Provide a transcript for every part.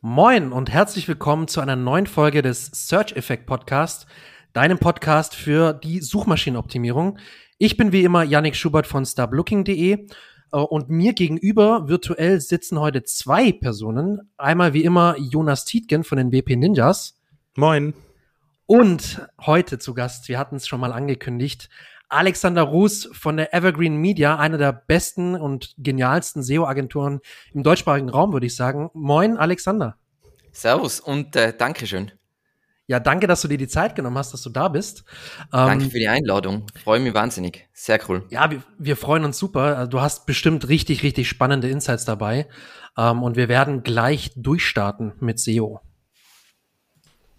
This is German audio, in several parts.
Moin und herzlich willkommen zu einer neuen Folge des Search Effect Podcast, deinem Podcast für die Suchmaschinenoptimierung. Ich bin wie immer Yannick Schubert von starblooking.de äh, und mir gegenüber virtuell sitzen heute zwei Personen. Einmal wie immer Jonas Tietgen von den WP Ninjas. Moin. Und heute zu Gast, wir hatten es schon mal angekündigt, Alexander Ruß von der Evergreen Media, einer der besten und genialsten SEO-Agenturen im deutschsprachigen Raum, würde ich sagen. Moin, Alexander. Servus und äh, Dankeschön. Ja, danke, dass du dir die Zeit genommen hast, dass du da bist. Danke ähm, für die Einladung. Freue mich wahnsinnig. Sehr cool. Ja, wir, wir freuen uns super. Also, du hast bestimmt richtig, richtig spannende Insights dabei. Ähm, und wir werden gleich durchstarten mit SEO.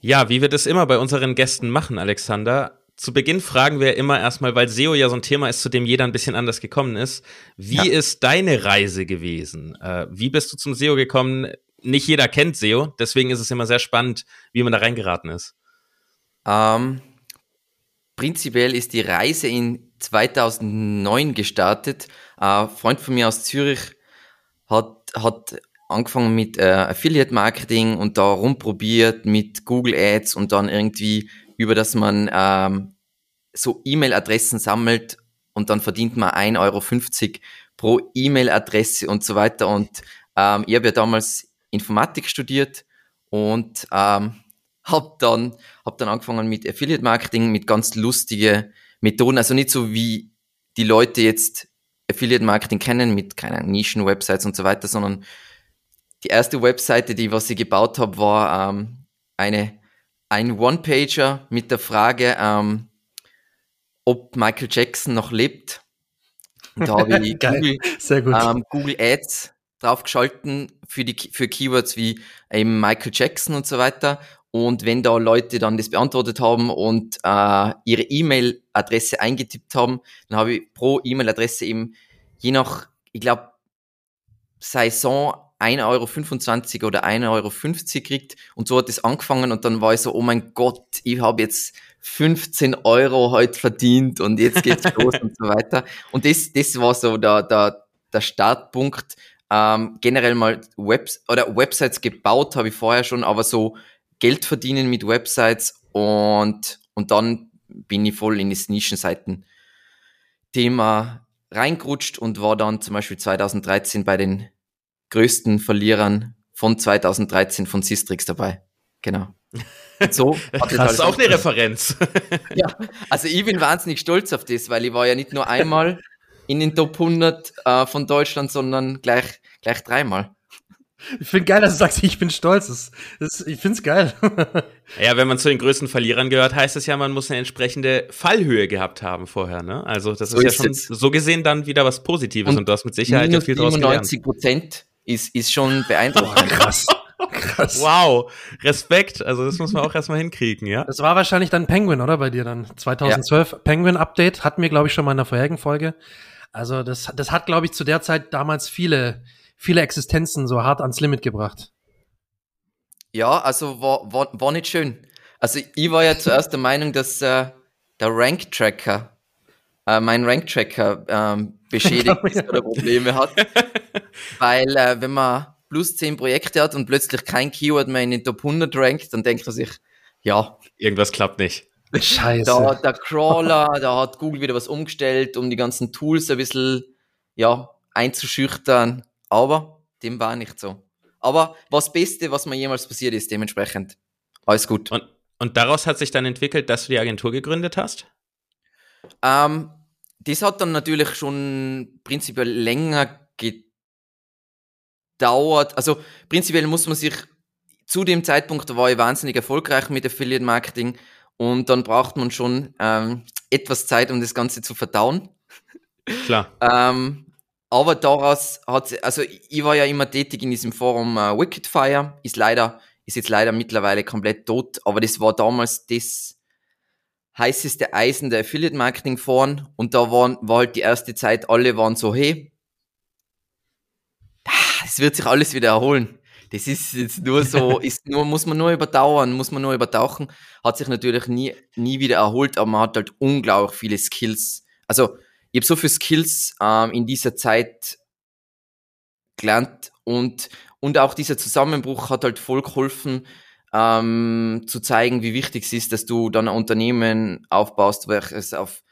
Ja, wie wir das immer bei unseren Gästen machen, Alexander. Zu Beginn fragen wir immer erstmal, weil SEO ja so ein Thema ist, zu dem jeder ein bisschen anders gekommen ist. Wie ja. ist deine Reise gewesen? Äh, wie bist du zum SEO gekommen? Nicht jeder kennt SEO, deswegen ist es immer sehr spannend, wie man da reingeraten ist. Ähm, prinzipiell ist die Reise in 2009 gestartet. Ein Freund von mir aus Zürich hat, hat angefangen mit äh, Affiliate Marketing und da rumprobiert mit Google Ads und dann irgendwie über das man ähm, so E-Mail-Adressen sammelt und dann verdient man 1,50 Euro pro E-Mail-Adresse und so weiter. Und ähm, ich habe ja damals Informatik studiert und ähm, habe dann, hab dann angefangen mit Affiliate Marketing, mit ganz lustige Methoden, also nicht so wie die Leute jetzt Affiliate Marketing kennen, mit keine Nischen-Websites und so weiter, sondern die erste Webseite, die was ich gebaut habe, war ähm, eine ein One-Pager mit der Frage, ähm, ob Michael Jackson noch lebt. Und da habe ich Google, ähm, Google Ads draufgeschalten für die für Keywords wie eben Michael Jackson und so weiter. Und wenn da Leute dann das beantwortet haben und äh, ihre E-Mail-Adresse eingetippt haben, dann habe ich pro E-Mail-Adresse eben je nach, ich glaube, Saison 1,25 Euro oder 1,50 Euro kriegt. Und so hat es angefangen und dann war ich so, oh mein Gott, ich habe jetzt 15 Euro heute verdient und jetzt geht's los und so weiter. Und das, das war so der, der, der Startpunkt. Ähm, generell mal Webs oder Websites gebaut habe ich vorher schon, aber so Geld verdienen mit Websites und, und dann bin ich voll in das Nischenseiten-Thema reingerutscht und war dann zum Beispiel 2013 bei den größten Verlierern von 2013 von Sistrix dabei. Genau. so das ist halt auch eine Referenz. ja, also ich bin wahnsinnig stolz auf das, weil ich war ja nicht nur einmal in den Top 100 äh, von Deutschland, sondern gleich, gleich dreimal. Ich finde geil, dass du sagst, ich bin stolz. Das, das, ich finde es geil. ja, wenn man zu den größten Verlierern gehört, heißt es ja, man muss eine entsprechende Fallhöhe gehabt haben vorher. Ne? Also das so ist ja schon es. so gesehen dann wieder was Positives und, und du hast mit Sicherheit ja viel draus gelernt. 97 Prozent ist, ist schon beeindruckend. krass. Krass. Wow, Respekt. Also das muss man auch erstmal hinkriegen, ja. Das war wahrscheinlich dann Penguin, oder bei dir dann 2012 ja. Penguin Update hatten wir glaube ich schon mal in der vorherigen Folge. Also das das hat glaube ich zu der Zeit damals viele viele Existenzen so hart ans Limit gebracht. Ja, also war, war, war nicht schön. Also ich war ja zuerst der Meinung, dass äh, der Rank Tracker äh, mein Rank Tracker ähm, beschädigt ist oder Probleme hat. Weil äh, wenn man plus 10 Projekte hat und plötzlich kein Keyword mehr in den Top 100 rankt, dann denkt man sich, ja. Irgendwas klappt nicht. Scheiße. Da, der Crawler, da hat Google wieder was umgestellt, um die ganzen Tools ein bisschen, ja, einzuschüchtern. Aber dem war nicht so. Aber was Beste, was mir jemals passiert ist, dementsprechend. Alles gut. Und, und daraus hat sich dann entwickelt, dass du die Agentur gegründet hast? Ähm, das hat dann natürlich schon prinzipiell länger gedauert. Also prinzipiell muss man sich zu dem Zeitpunkt, da war ich wahnsinnig erfolgreich mit Affiliate Marketing und dann braucht man schon ähm, etwas Zeit, um das Ganze zu verdauen. Klar. ähm, aber daraus hat also ich war ja immer tätig in diesem Forum äh, Wickedfire, ist leider, ist jetzt leider mittlerweile komplett tot, aber das war damals das heißeste Eisen der Affiliate Marketing Foren und da waren, war halt die erste Zeit, alle waren so, hey, es wird sich alles wieder erholen. Das ist jetzt nur so, ist nur, muss man nur überdauern, muss man nur übertauchen. Hat sich natürlich nie, nie wieder erholt, aber man hat halt unglaublich viele Skills. Also, ich habe so viele Skills ähm, in dieser Zeit gelernt und, und auch dieser Zusammenbruch hat halt voll geholfen, ähm, zu zeigen, wie wichtig es ist, dass du dann ein Unternehmen aufbaust, welches auf,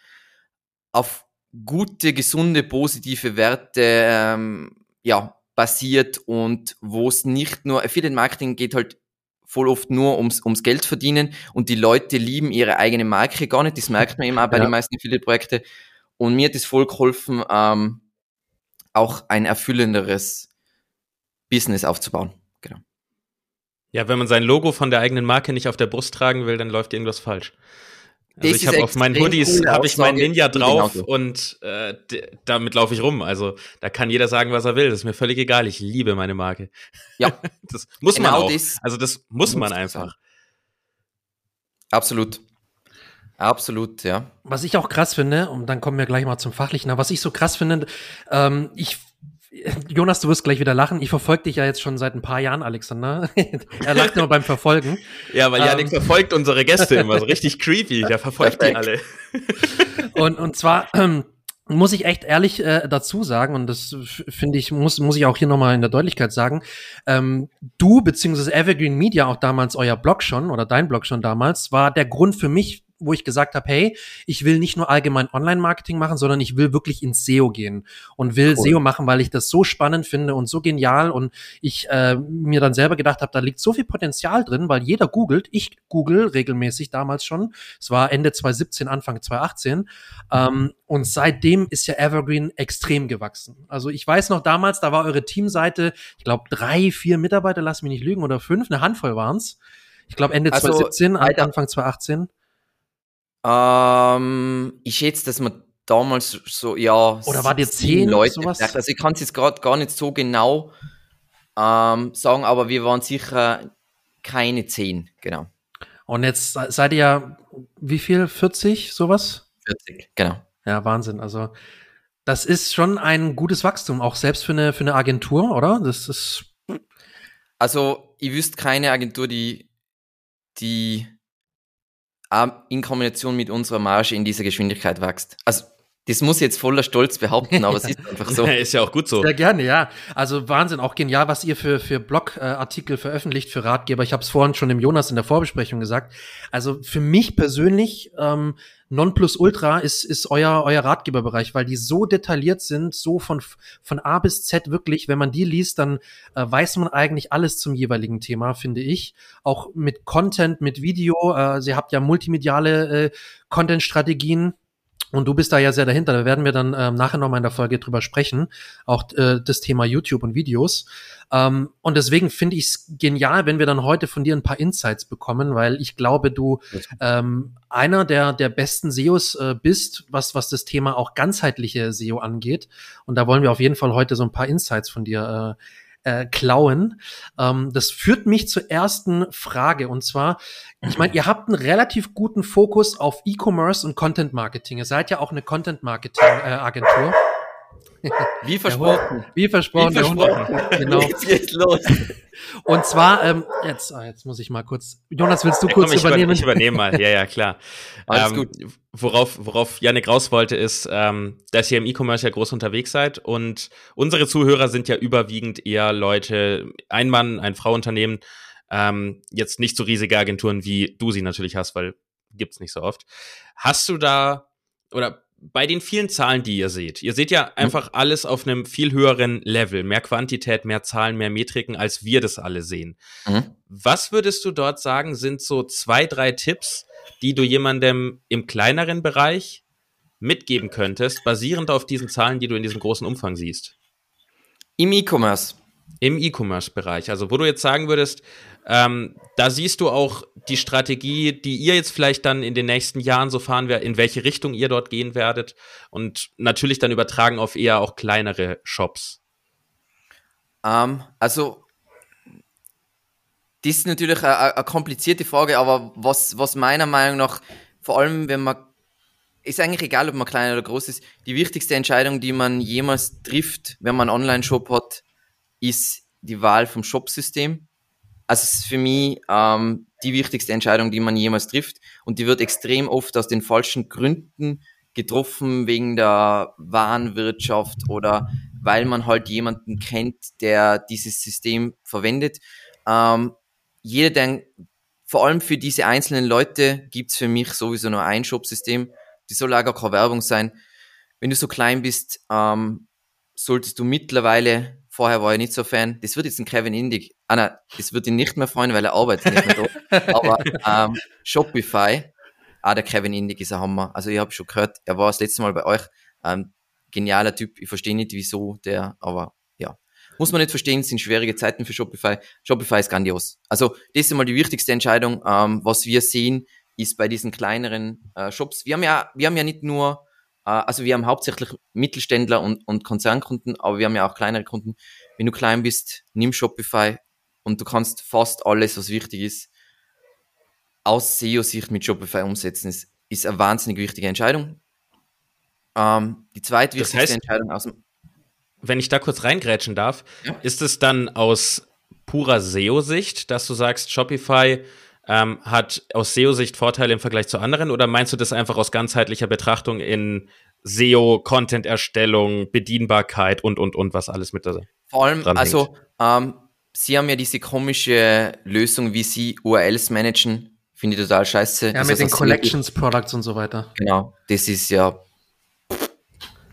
auf gute, gesunde, positive Werte ähm, ja, basiert und wo es nicht nur, Affiliate Marketing geht halt voll oft nur ums, ums Geld verdienen und die Leute lieben ihre eigene Marke gar nicht. Das merkt man eben auch bei ja. den meisten Affiliate-Projekten. Und mir hat es voll geholfen, ähm, auch ein erfüllenderes Business aufzubauen. Genau. Ja, wenn man sein Logo von der eigenen Marke nicht auf der Brust tragen will, dann läuft irgendwas falsch. Also ich habe auf meinen Hoodies habe ich mein Ninja drauf und äh, damit laufe ich rum. Also da kann jeder sagen, was er will. Das ist mir völlig egal. Ich liebe meine Marke. Ja, das muss genau man auch. Das also das muss man einfach. Absolut. Absolut, ja. Was ich auch krass finde, und dann kommen wir gleich mal zum Fachlichen, aber was ich so krass finde, ähm, ich Jonas, du wirst gleich wieder lachen. Ich verfolge dich ja jetzt schon seit ein paar Jahren, Alexander. er lacht nur beim Verfolgen. Ja, weil Janik ähm. verfolgt unsere Gäste immer so richtig creepy. Der verfolgt die alle. und, und zwar ähm, muss ich echt ehrlich äh, dazu sagen, und das finde ich, muss, muss ich auch hier nochmal in der Deutlichkeit sagen, ähm, du beziehungsweise Evergreen Media, auch damals euer Blog schon oder dein Blog schon damals, war der Grund für mich, wo ich gesagt habe, hey, ich will nicht nur allgemein Online-Marketing machen, sondern ich will wirklich ins SEO gehen und will cool. SEO machen, weil ich das so spannend finde und so genial und ich äh, mir dann selber gedacht habe, da liegt so viel Potenzial drin, weil jeder googelt. Ich google regelmäßig damals schon. Es war Ende 2017, Anfang 2018. Ähm, und seitdem ist ja Evergreen extrem gewachsen. Also ich weiß noch damals, da war eure Teamseite, ich glaube drei, vier Mitarbeiter, lass mich nicht lügen, oder fünf, eine Handvoll waren's. Ich glaube Ende also, 2017, Anfang 2018. Ähm, ich schätze, dass man damals so, ja. Oder war dir zehn Leute? Sowas? Also ich kann es jetzt gerade gar nicht so genau ähm, sagen, aber wir waren sicher keine zehn, genau. Und jetzt seid ihr ja, wie viel? 40, sowas? 40, genau. Ja, Wahnsinn. Also, das ist schon ein gutes Wachstum, auch selbst für eine, für eine Agentur, oder? Das ist. Also, ich wüsste keine Agentur, die, die in Kombination mit unserer Marge in dieser Geschwindigkeit wächst. Also das muss ich jetzt voller Stolz behaupten, aber es ist einfach so. ist ja auch gut so. Sehr gerne, ja. Also Wahnsinn, auch genial, was ihr für, für Blogartikel veröffentlicht, für Ratgeber. Ich habe es vorhin schon dem Jonas in der Vorbesprechung gesagt. Also für mich persönlich ähm, Nonplusultra ist, ist euer, euer Ratgeberbereich, weil die so detailliert sind, so von, von A bis Z wirklich. Wenn man die liest, dann äh, weiß man eigentlich alles zum jeweiligen Thema, finde ich. Auch mit Content, mit Video. Äh, sie habt ja multimediale äh, Content-Strategien und du bist da ja sehr dahinter. Da werden wir dann ähm, nachher nochmal in der Folge drüber sprechen. Auch äh, das Thema YouTube und Videos. Ähm, und deswegen finde ich es genial, wenn wir dann heute von dir ein paar Insights bekommen, weil ich glaube, du ähm, einer der, der besten SEOs äh, bist, was, was das Thema auch ganzheitliche SEO angeht. Und da wollen wir auf jeden Fall heute so ein paar Insights von dir äh, äh, klauen. Ähm, das führt mich zur ersten Frage und zwar, ich meine, ihr habt einen relativ guten Fokus auf E-Commerce und Content Marketing. Ihr seid ja auch eine Content Marketing äh, Agentur. Wie versprochen. Wie versprochen. Wie versprochen. Genau. Jetzt geht's los. Und zwar, ähm, jetzt, ah, jetzt muss ich mal kurz. Jonas, willst du ja, kurz komm, ich übernehmen? ich übernehme mal. Ja, ja, klar. Alles ähm, gut. Worauf, worauf Janik raus wollte, ist, ähm, dass ihr im E-Commerce ja groß unterwegs seid und unsere Zuhörer sind ja überwiegend eher Leute, ein Mann, ein Frauunternehmen, ähm, jetzt nicht so riesige Agenturen, wie du sie natürlich hast, weil gibt's nicht so oft. Hast du da oder bei den vielen Zahlen, die ihr seht, ihr seht ja mhm. einfach mhm. alles auf einem viel höheren Level, mehr Quantität, mehr Zahlen, mehr Metriken, als wir das alle sehen. Mhm. Was würdest du dort sagen, sind so zwei, drei Tipps, die du jemandem im kleineren Bereich mitgeben könntest, basierend auf diesen Zahlen, die du in diesem großen Umfang siehst? Im E-Commerce. Im E-Commerce-Bereich. Also wo du jetzt sagen würdest, ähm, da siehst du auch die Strategie, die ihr jetzt vielleicht dann in den nächsten Jahren so fahren werdet, in welche Richtung ihr dort gehen werdet und natürlich dann übertragen auf eher auch kleinere Shops. Ähm, also, das ist natürlich eine, eine komplizierte Frage, aber was, was meiner Meinung nach, vor allem wenn man, ist eigentlich egal, ob man klein oder groß ist, die wichtigste Entscheidung, die man jemals trifft, wenn man einen Online-Shop hat, ist die Wahl vom Shopsystem. Also es ist für mich ähm, die wichtigste Entscheidung, die man jemals trifft. Und die wird extrem oft aus den falschen Gründen getroffen, wegen der Warenwirtschaft oder weil man halt jemanden kennt, der dieses System verwendet. Ähm, jeder, der, vor allem für diese einzelnen Leute, gibt's für mich sowieso nur ein Shop-System. Die soll auch gar keine Werbung sein. Wenn du so klein bist, ähm, solltest du mittlerweile, vorher war ich nicht so Fan, das wird jetzt ein Kevin Indig, ah nein, das wird ihn nicht mehr freuen, weil er arbeitet nicht mehr da, aber ähm, Shopify, ah, der Kevin Indig ist ein Hammer. Also ich habe schon gehört, er war das letzte Mal bei euch, ähm, genialer Typ. Ich verstehe nicht, wieso der, aber ja. Muss man nicht verstehen, es sind schwierige Zeiten für Shopify. Shopify ist grandios. Also, das ist einmal die wichtigste Entscheidung. Ähm, was wir sehen, ist bei diesen kleineren äh, Shops. Wir haben ja, wir haben ja nicht nur, also wir haben hauptsächlich Mittelständler und, und Konzernkunden, aber wir haben ja auch kleinere Kunden. Wenn du klein bist, nimm Shopify und du kannst fast alles, was wichtig ist, aus SEO-Sicht mit Shopify umsetzen. Ist, ist eine wahnsinnig wichtige Entscheidung. Ähm, die zweitwichtigste das heißt, Entscheidung aus dem. Wenn ich da kurz reingrätschen darf, ja. ist es dann aus purer SEO-Sicht, dass du sagst, Shopify ähm, hat aus SEO-Sicht Vorteile im Vergleich zu anderen oder meinst du das einfach aus ganzheitlicher Betrachtung in SEO, Content-Erstellung, Bedienbarkeit und, und, und, was alles mit da Vor allem, also, ähm, sie haben ja diese komische Lösung, wie sie URLs managen, finde ich total scheiße. Ja, das mit den Collections, Products und so weiter. Genau, das ist ja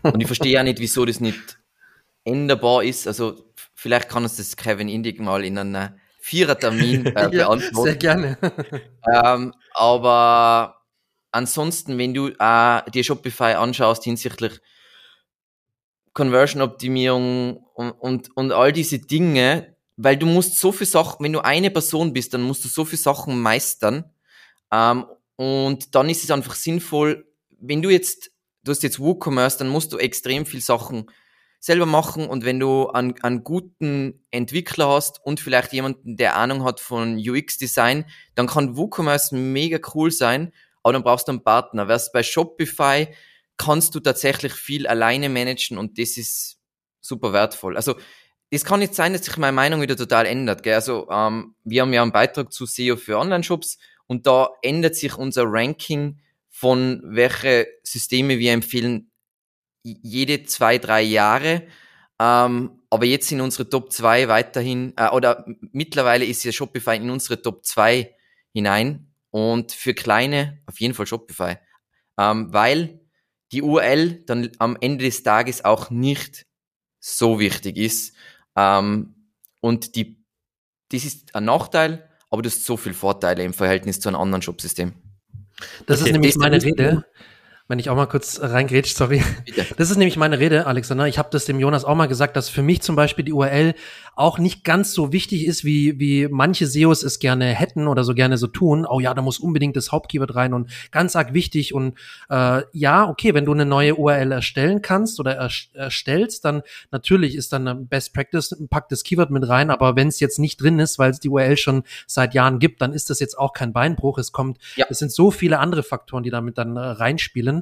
und ich verstehe ja nicht, wieso das nicht änderbar ist. Also vielleicht kann uns das Kevin Indig mal in einem Vierertermin äh, beantworten. sehr gerne. ähm, aber ansonsten, wenn du äh, dir Shopify anschaust hinsichtlich Conversion-Optimierung und, und, und all diese Dinge, weil du musst so viel Sachen, wenn du eine Person bist, dann musst du so viele Sachen meistern. Ähm, und dann ist es einfach sinnvoll, wenn du jetzt du hast jetzt WooCommerce, dann musst du extrem viel Sachen selber machen und wenn du einen, einen guten Entwickler hast und vielleicht jemanden, der Ahnung hat von UX-Design, dann kann WooCommerce mega cool sein, aber dann brauchst du einen Partner. Wärst bei Shopify kannst du tatsächlich viel alleine managen und das ist super wertvoll. Also es kann nicht sein, dass sich meine Meinung wieder total ändert. Gell? Also ähm, wir haben ja einen Beitrag zu SEO für Online-Shops und da ändert sich unser Ranking von welche Systeme wir empfehlen jede zwei, drei Jahre. Ähm, aber jetzt sind unsere Top 2 weiterhin, äh, oder mittlerweile ist ja Shopify in unsere Top 2 hinein. Und für kleine auf jeden Fall Shopify. Ähm, weil die URL dann am Ende des Tages auch nicht so wichtig ist. Ähm, und die, das ist ein Nachteil, aber du hast so viele Vorteile im Verhältnis zu einem anderen Shopsystem. Das okay, ist nämlich meine Rede wenn ich auch mal kurz reingrätsch, sorry. Bitte. Das ist nämlich meine Rede, Alexander. Ich habe das dem Jonas auch mal gesagt, dass für mich zum Beispiel die URL auch nicht ganz so wichtig ist, wie, wie manche SEOs es gerne hätten oder so gerne so tun. Oh ja, da muss unbedingt das Hauptkeyword rein und ganz arg wichtig. Und äh, ja, okay, wenn du eine neue URL erstellen kannst oder erstellst, dann natürlich ist dann Best Practice, pack das Keyword mit rein. Aber wenn es jetzt nicht drin ist, weil es die URL schon seit Jahren gibt, dann ist das jetzt auch kein Beinbruch. Es kommt, ja. es sind so viele andere Faktoren, die damit dann äh, reinspielen.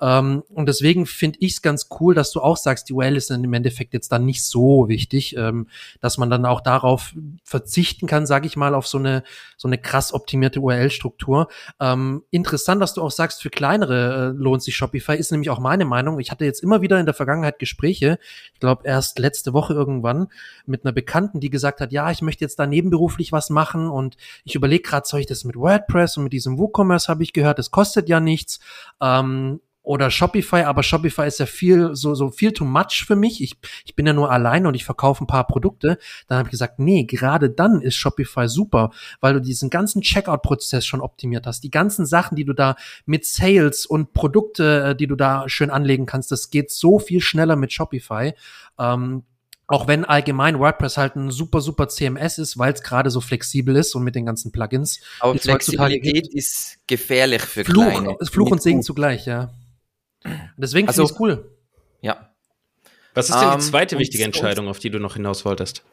Ähm, und deswegen finde ich es ganz cool, dass du auch sagst, die URL ist dann im Endeffekt jetzt dann nicht so wichtig, ähm, dass man dann auch darauf verzichten kann, sage ich mal, auf so eine so eine krass optimierte URL-Struktur. Ähm, interessant, dass du auch sagst, für kleinere äh, lohnt sich Shopify, ist nämlich auch meine Meinung. Ich hatte jetzt immer wieder in der Vergangenheit Gespräche, ich glaube erst letzte Woche irgendwann, mit einer Bekannten, die gesagt hat, ja, ich möchte jetzt da nebenberuflich was machen und ich überlege gerade, soll ich das mit WordPress und mit diesem WooCommerce habe ich gehört, das kostet ja nichts. Ähm, oder Shopify, aber Shopify ist ja viel, so, so viel too much für mich. Ich, ich bin ja nur alleine und ich verkaufe ein paar Produkte. Dann habe ich gesagt, nee, gerade dann ist Shopify super, weil du diesen ganzen Checkout-Prozess schon optimiert hast. Die ganzen Sachen, die du da mit Sales und Produkte, äh, die du da schön anlegen kannst, das geht so viel schneller mit Shopify. Ähm, auch wenn allgemein WordPress halt ein super, super CMS ist, weil es gerade so flexibel ist und mit den ganzen Plugins. Aber Flexibilität ist gefährlich für Fluch, kleine. Fluch und Segen zugleich, ja. Deswegen also, finde ich cool. Ja. Was ist denn die ähm, zweite um, wichtige Entscheidung, auf die du noch hinaus wolltest?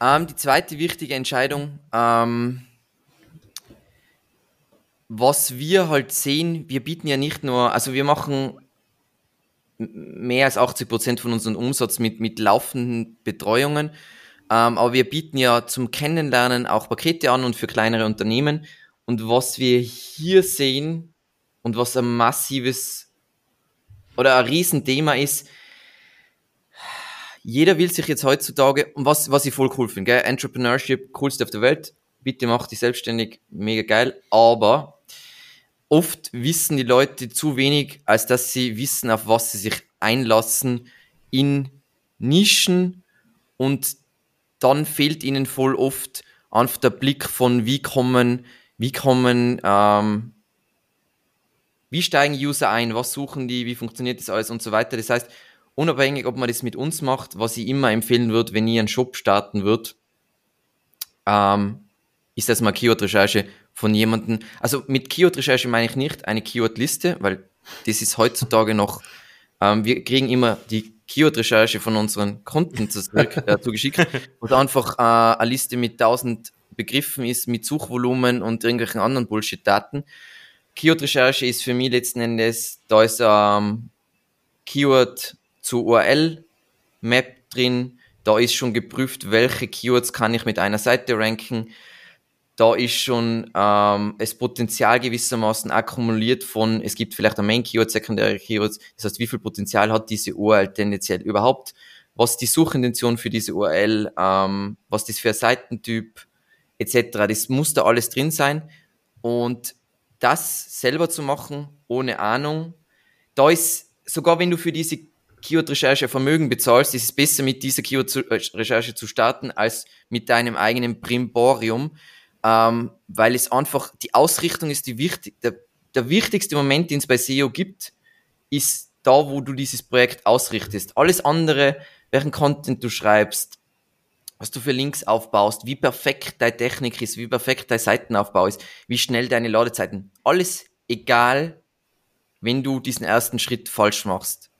Ähm, die zweite wichtige Entscheidung, ähm, was wir halt sehen, wir bieten ja nicht nur, also wir machen mehr als 80 Prozent von unserem Umsatz mit, mit laufenden Betreuungen. Ähm, aber wir bieten ja zum Kennenlernen auch Pakete an und für kleinere Unternehmen. Und was wir hier sehen und was ein massives oder ein Riesenthema ist, jeder will sich jetzt heutzutage, und was, was ich voll cool finde, gell? Entrepreneurship, coolste auf der Welt, bitte mach dich selbstständig, mega geil, aber oft wissen die Leute zu wenig, als dass sie wissen, auf was sie sich einlassen in Nischen. Und dann fehlt ihnen voll oft einfach der Blick von wie kommen, wie kommen, ähm, wie steigen User ein, was suchen die, wie funktioniert das alles und so weiter. Das heißt, unabhängig, ob man das mit uns macht, was ich immer empfehlen würde, wenn ihr einen Shop starten würdet, ähm, ist das mal Keyword-Recherche von jemandem. Also mit Keyword-Recherche meine ich nicht eine Keyword-Liste, weil das ist heutzutage noch, ähm, wir kriegen immer die Keyword-Recherche von unseren Kunden zurück, äh, zugeschickt, wo einfach äh, eine Liste mit 1000 Begriffen ist, mit Suchvolumen und irgendwelchen anderen Bullshit-Daten. Keyword-Recherche ist für mich letzten Endes, da ist ähm, Keyword zu URL-Map drin, da ist schon geprüft, welche Keywords kann ich mit einer Seite ranken, da ist schon ähm, das Potenzial gewissermaßen akkumuliert von, es gibt vielleicht ein Main Keyword, sekundäre Keywords, das heißt, wie viel Potenzial hat diese URL tendenziell überhaupt, was die Suchintention für diese URL, ähm, was das für ein Seitentyp? Etc., das muss da alles drin sein. Und das selber zu machen, ohne Ahnung, da ist, sogar wenn du für diese Keyword-Recherche Vermögen bezahlst, ist es besser mit dieser Keyword-Recherche zu starten, als mit deinem eigenen Primborium, ähm, weil es einfach, die Ausrichtung ist die wichtig, der, der wichtigste Moment, den es bei SEO gibt, ist da, wo du dieses Projekt ausrichtest. Alles andere, welchen Content du schreibst, was du für Links aufbaust, wie perfekt deine Technik ist, wie perfekt dein Seitenaufbau ist, wie schnell deine Ladezeiten, alles egal, wenn du diesen ersten Schritt falsch machst.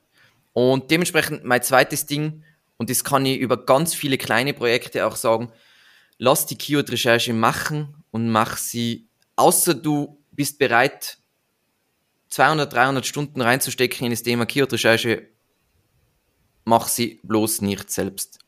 Und dementsprechend mein zweites Ding, und das kann ich über ganz viele kleine Projekte auch sagen, lass die Keyword-Recherche machen und mach sie, außer du bist bereit, 200, 300 Stunden reinzustecken in das Thema Keyword-Recherche, mach sie bloß nicht selbst.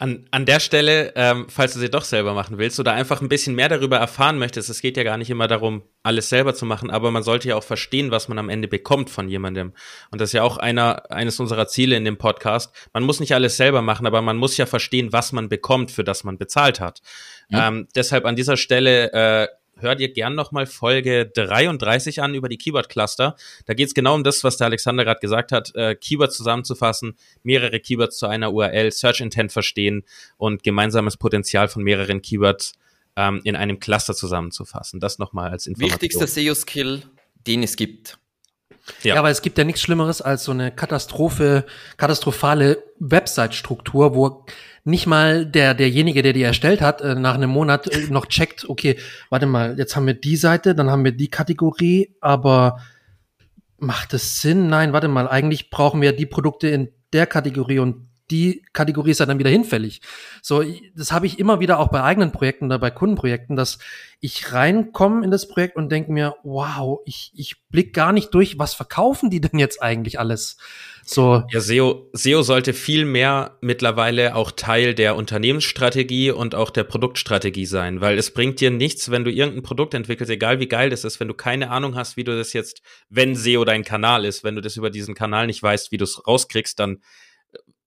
An, an der Stelle, ähm, falls du sie doch selber machen willst oder einfach ein bisschen mehr darüber erfahren möchtest, es geht ja gar nicht immer darum, alles selber zu machen, aber man sollte ja auch verstehen, was man am Ende bekommt von jemandem. Und das ist ja auch einer, eines unserer Ziele in dem Podcast. Man muss nicht alles selber machen, aber man muss ja verstehen, was man bekommt, für das man bezahlt hat. Ja. Ähm, deshalb an dieser Stelle äh, hör dir gern nochmal Folge 33 an über die Keyword-Cluster. Da geht es genau um das, was der Alexander gerade gesagt hat, äh, Keywords zusammenzufassen, mehrere Keywords zu einer URL, Search Intent verstehen und gemeinsames Potenzial von mehreren Keywords ähm, in einem Cluster zusammenzufassen. Das nochmal als Information. Wichtigster SEO-Skill, den es gibt. Ja. ja, aber es gibt ja nichts Schlimmeres als so eine Katastrophe, katastrophale Website-Struktur, wo nicht mal der, derjenige, der die erstellt hat, äh, nach einem Monat äh, noch checkt, okay, warte mal, jetzt haben wir die Seite, dann haben wir die Kategorie, aber macht es Sinn? Nein, warte mal, eigentlich brauchen wir die Produkte in der Kategorie und die Kategorie ist ja dann wieder hinfällig. So, das habe ich immer wieder auch bei eigenen Projekten oder bei Kundenprojekten, dass ich reinkomme in das Projekt und denke mir, wow, ich, ich blick gar nicht durch, was verkaufen die denn jetzt eigentlich alles? So. Ja, SEO, SEO sollte viel mehr mittlerweile auch Teil der Unternehmensstrategie und auch der Produktstrategie sein, weil es bringt dir nichts, wenn du irgendein Produkt entwickelst, egal wie geil das ist, wenn du keine Ahnung hast, wie du das jetzt, wenn SEO dein Kanal ist, wenn du das über diesen Kanal nicht weißt, wie du es rauskriegst, dann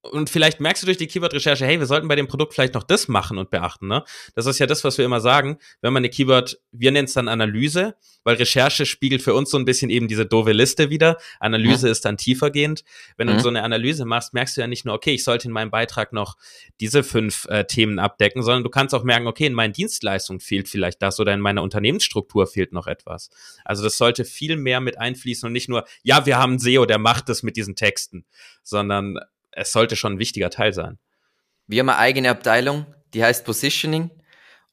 und vielleicht merkst du durch die Keyword-Recherche, hey, wir sollten bei dem Produkt vielleicht noch das machen und beachten. Ne? Das ist ja das, was wir immer sagen, wenn man eine Keyword, wir nennen es dann Analyse, weil Recherche spiegelt für uns so ein bisschen eben diese doofe Liste wieder. Analyse mhm. ist dann tiefergehend. Wenn mhm. du so eine Analyse machst, merkst du ja nicht nur, okay, ich sollte in meinem Beitrag noch diese fünf äh, Themen abdecken, sondern du kannst auch merken, okay, in meinen Dienstleistungen fehlt vielleicht das oder in meiner Unternehmensstruktur fehlt noch etwas. Also das sollte viel mehr mit einfließen und nicht nur, ja, wir haben einen SEO, der macht das mit diesen Texten, sondern es sollte schon ein wichtiger Teil sein. Wir haben eine eigene Abteilung, die heißt Positioning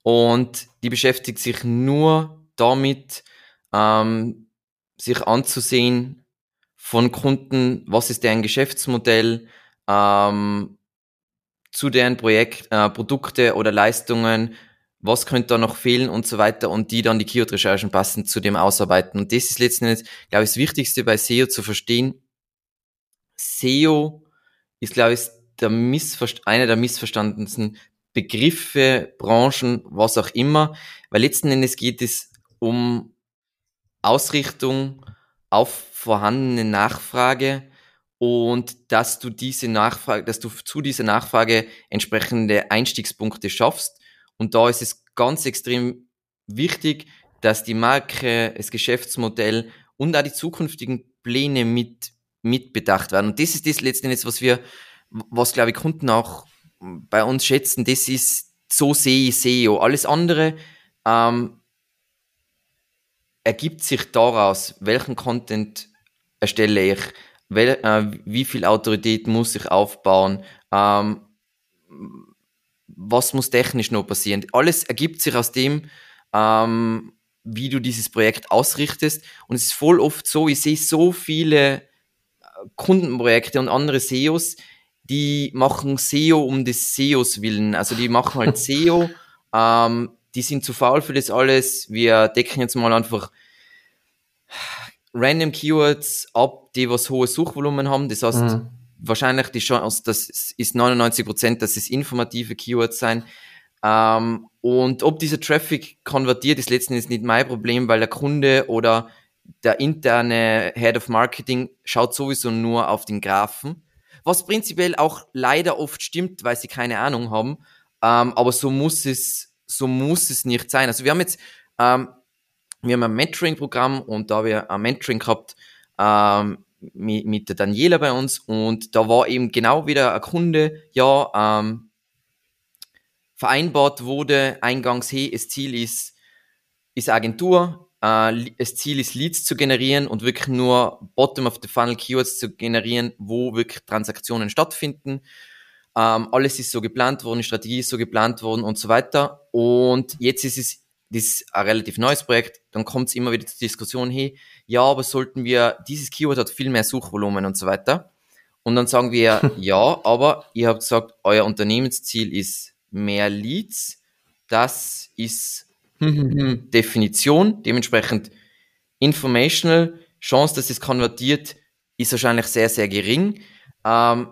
und die beschäftigt sich nur damit, ähm, sich anzusehen von Kunden, was ist deren Geschäftsmodell, ähm, zu deren Projekt, äh, Produkte oder Leistungen, was könnte da noch fehlen und so weiter und die dann die Keyword-Recherchen passend zu dem ausarbeiten. Und das ist letzten Endes, glaube ich, das Wichtigste bei SEO zu verstehen. SEO ist, glaube ich, der einer der missverstandensten Begriffe, Branchen, was auch immer, weil letzten Endes geht es um Ausrichtung auf vorhandene Nachfrage und dass du diese Nachfrage, dass du zu dieser Nachfrage entsprechende Einstiegspunkte schaffst. Und da ist es ganz extrem wichtig, dass die Marke, das Geschäftsmodell und auch die zukünftigen Pläne mit mitbedacht werden. Und das ist das letzten Endes, was wir, was glaube ich Kunden auch bei uns schätzen, das ist, so sehe ich SEO. Alles andere ähm, ergibt sich daraus, welchen Content erstelle ich, wel, äh, wie viel Autorität muss ich aufbauen, ähm, was muss technisch noch passieren. Alles ergibt sich aus dem, ähm, wie du dieses Projekt ausrichtest. Und es ist voll oft so, ich sehe so viele Kundenprojekte und andere SEOs, die machen SEO um des SEOs willen. Also die machen halt SEO, ähm, die sind zu faul für das alles. Wir decken jetzt mal einfach random Keywords ab, die was hohe Suchvolumen haben. Das heißt, mhm. wahrscheinlich die Chance, das ist 99 Prozent, dass es informative Keywords sein. Ähm, und ob dieser Traffic konvertiert, ist letztendlich nicht mein Problem, weil der Kunde oder der interne Head of Marketing schaut sowieso nur auf den Graphen, was prinzipiell auch leider oft stimmt, weil sie keine Ahnung haben. Ähm, aber so muss es, so muss es nicht sein. Also wir haben jetzt, ähm, wir haben ein Mentoring-Programm und da haben wir ein Mentoring gehabt ähm, mit, mit der Daniela bei uns und da war eben genau wieder ein Kunde, ja, ähm, vereinbart wurde eingangs, hey, das Ziel ist, ist Agentur, äh, das Ziel ist, Leads zu generieren und wirklich nur Bottom of the Funnel Keywords zu generieren, wo wirklich Transaktionen stattfinden. Ähm, alles ist so geplant worden, die Strategie ist so geplant worden und so weiter. Und jetzt ist es das ist ein relativ neues Projekt, dann kommt es immer wieder zur Diskussion, hey, ja, aber sollten wir, dieses Keyword hat viel mehr Suchvolumen und so weiter. Und dann sagen wir, ja, aber ihr habt gesagt, euer Unternehmensziel ist mehr Leads. Das ist Definition, dementsprechend informational, Chance, dass es konvertiert, ist wahrscheinlich sehr, sehr gering. Ähm,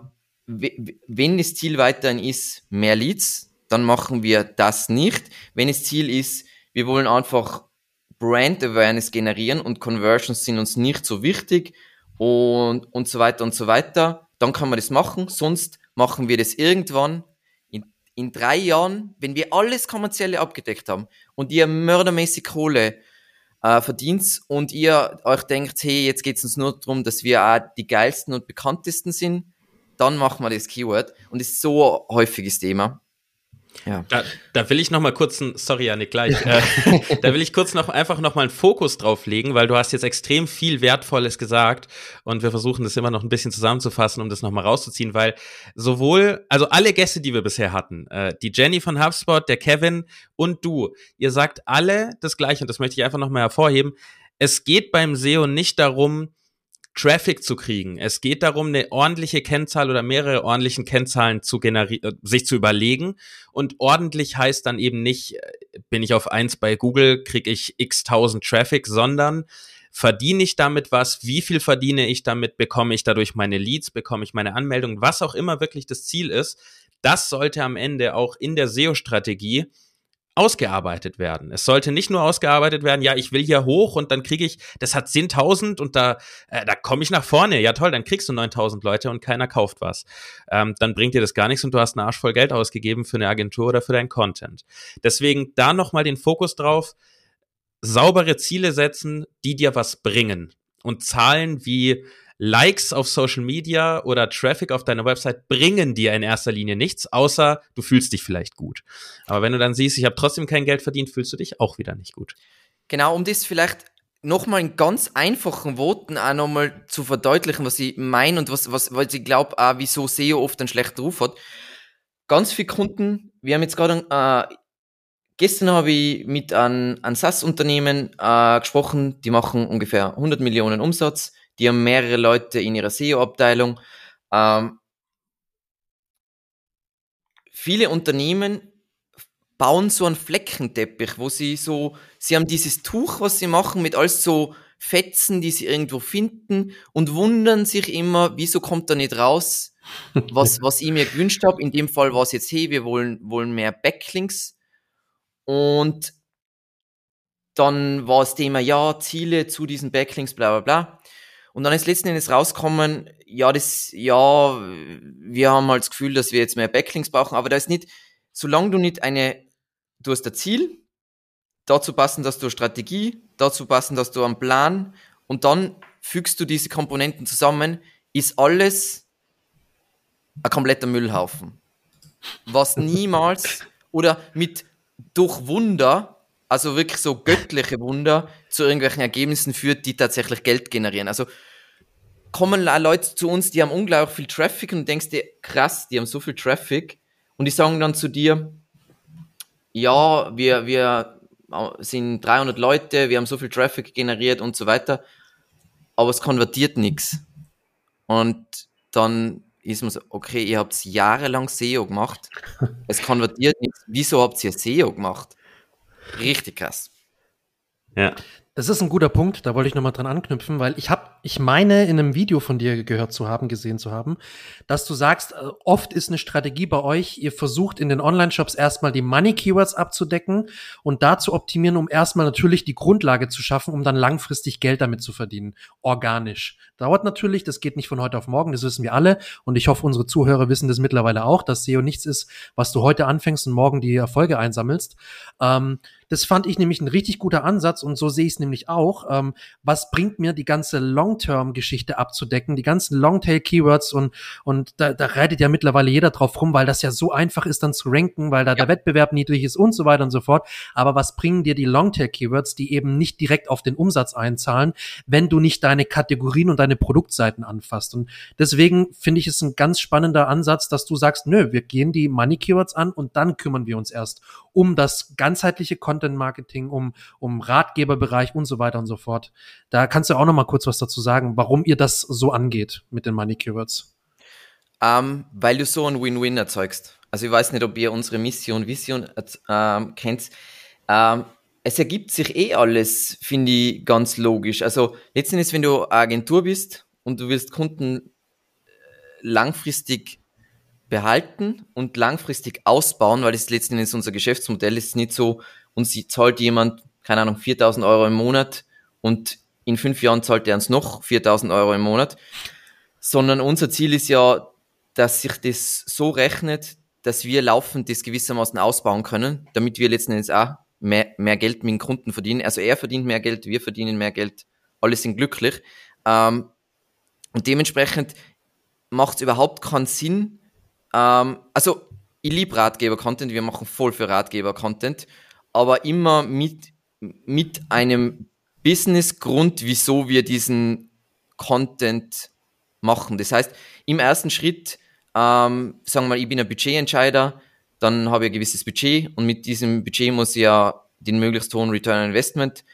wenn das Ziel weiterhin ist, mehr Leads, dann machen wir das nicht. Wenn das Ziel ist, wir wollen einfach Brand Awareness generieren und Conversions sind uns nicht so wichtig und, und so weiter und so weiter, dann kann man das machen. Sonst machen wir das irgendwann, in drei Jahren, wenn wir alles kommerzielle abgedeckt haben und ihr mördermäßig Kohle äh, verdient und ihr euch denkt, hey, jetzt geht es uns nur darum, dass wir auch die geilsten und bekanntesten sind, dann machen wir das Keyword. Und es ist so ein häufiges Thema. Ja. Da, da will ich noch mal kurz, ein, sorry Janik, gleich, äh, da will ich kurz noch einfach noch mal einen Fokus drauf legen, weil du hast jetzt extrem viel Wertvolles gesagt und wir versuchen das immer noch ein bisschen zusammenzufassen, um das noch mal rauszuziehen, weil sowohl, also alle Gäste, die wir bisher hatten, äh, die Jenny von HubSpot, der Kevin und du, ihr sagt alle das Gleiche und das möchte ich einfach noch mal hervorheben. Es geht beim SEO nicht darum, Traffic zu kriegen. Es geht darum, eine ordentliche Kennzahl oder mehrere ordentlichen Kennzahlen zu generieren, äh, sich zu überlegen. Und ordentlich heißt dann eben nicht, äh, bin ich auf eins bei Google, kriege ich x tausend Traffic, sondern verdiene ich damit was? Wie viel verdiene ich damit? Bekomme ich dadurch meine Leads? Bekomme ich meine Anmeldung? Was auch immer wirklich das Ziel ist, das sollte am Ende auch in der SEO-Strategie ausgearbeitet werden. Es sollte nicht nur ausgearbeitet werden, ja, ich will hier hoch und dann kriege ich, das hat 10.000 und da, äh, da komme ich nach vorne. Ja toll, dann kriegst du 9.000 Leute und keiner kauft was. Ähm, dann bringt dir das gar nichts und du hast einen Arsch voll Geld ausgegeben für eine Agentur oder für deinen Content. Deswegen da nochmal den Fokus drauf, saubere Ziele setzen, die dir was bringen. Und Zahlen wie Likes auf Social Media oder Traffic auf deiner Website bringen dir in erster Linie nichts, außer du fühlst dich vielleicht gut. Aber wenn du dann siehst, ich habe trotzdem kein Geld verdient, fühlst du dich auch wieder nicht gut. Genau, um das vielleicht nochmal in ganz einfachen Worten auch nochmal zu verdeutlichen, was ich meine und was, was, was ich glaube, auch wieso SEO oft einen schlechten Ruf hat. Ganz viele Kunden, wir haben jetzt gerade, äh, gestern habe ich mit einem, einem SaaS-Unternehmen äh, gesprochen, die machen ungefähr 100 Millionen Umsatz, die haben mehrere Leute in ihrer SEO-Abteilung. Ähm, viele Unternehmen bauen so einen Fleckenteppich, wo sie so, sie haben dieses Tuch, was sie machen, mit alles so Fetzen, die sie irgendwo finden und wundern sich immer, wieso kommt da nicht raus, was, was ich mir gewünscht habe. In dem Fall war es jetzt, hey, wir wollen, wollen mehr Backlinks. Und dann war das Thema, ja, Ziele zu diesen Backlinks, bla bla bla. Und dann ist letzten Endes rausgekommen, ja, das, ja, wir haben halt das Gefühl, dass wir jetzt mehr Backlinks brauchen, aber da ist nicht, solange du nicht eine, du hast ein Ziel, dazu passen, dass du eine Strategie, dazu passen, dass du einen Plan und dann fügst du diese Komponenten zusammen, ist alles ein kompletter Müllhaufen. Was niemals oder mit durch Wunder also wirklich so göttliche Wunder zu irgendwelchen Ergebnissen führt, die tatsächlich Geld generieren. Also kommen Leute zu uns, die haben unglaublich viel Traffic und du denkst dir, krass, die haben so viel Traffic und die sagen dann zu dir, ja, wir, wir sind 300 Leute, wir haben so viel Traffic generiert und so weiter, aber es konvertiert nichts. Und dann ist man so, okay, ihr habt jahrelang SEO gemacht, es konvertiert nichts, wieso habt ihr SEO gemacht? Richtig krass. Ja. Das ist ein guter Punkt, da wollte ich nochmal dran anknüpfen, weil ich habe, ich meine, in einem Video von dir gehört zu haben, gesehen zu haben, dass du sagst, äh, oft ist eine Strategie bei euch, ihr versucht in den Online-Shops erstmal die Money-Keywords abzudecken und da zu optimieren, um erstmal natürlich die Grundlage zu schaffen, um dann langfristig Geld damit zu verdienen. Organisch. Dauert natürlich, das geht nicht von heute auf morgen, das wissen wir alle und ich hoffe, unsere Zuhörer wissen das mittlerweile auch, dass SEO nichts ist, was du heute anfängst und morgen die Erfolge einsammelst. Ähm, das fand ich nämlich ein richtig guter Ansatz und so sehe ich es nämlich auch. Ähm, was bringt mir die ganze Long-Term-Geschichte abzudecken, die ganzen Longtail-Keywords und, und da, da reitet ja mittlerweile jeder drauf rum, weil das ja so einfach ist dann zu ranken, weil da ja. der Wettbewerb niedrig ist und so weiter und so fort. Aber was bringen dir die Longtail-Keywords, die eben nicht direkt auf den Umsatz einzahlen, wenn du nicht deine Kategorien und deine Produktseiten anfasst? Und deswegen finde ich es ein ganz spannender Ansatz, dass du sagst, nö, wir gehen die Money-Keywords an und dann kümmern wir uns erst um das ganzheitliche Content Content Marketing, um, um Ratgeberbereich und so weiter und so fort. Da kannst du auch noch mal kurz was dazu sagen, warum ihr das so angeht mit den Money Keywords. Um, ähm, weil du so ein Win-Win erzeugst. Also ich weiß nicht, ob ihr unsere Mission, Vision ähm, kennt. Ähm, es ergibt sich eh alles, finde ich, ganz logisch. Also letztendlich, wenn du Agentur bist und du willst Kunden äh, langfristig behalten und langfristig ausbauen, weil das letzten Endes unser Geschäftsmodell ist nicht so, und sie zahlt jemand, keine Ahnung, 4000 Euro im Monat und in fünf Jahren zahlt er uns noch 4000 Euro im Monat, sondern unser Ziel ist ja, dass sich das so rechnet, dass wir laufend das gewissermaßen ausbauen können, damit wir letzten Endes auch mehr, mehr Geld mit den Kunden verdienen. Also er verdient mehr Geld, wir verdienen mehr Geld, alle sind glücklich. Ähm, und dementsprechend macht es überhaupt keinen Sinn. Ähm, also ich liebe Ratgeber-Content, wir machen voll für Ratgeber-Content aber immer mit, mit einem Business-Grund, wieso wir diesen Content machen. Das heißt, im ersten Schritt, ähm, sagen wir mal, ich bin ein Budgetentscheider, dann habe ich ein gewisses Budget und mit diesem Budget muss ich ja den möglichst hohen Return on Investment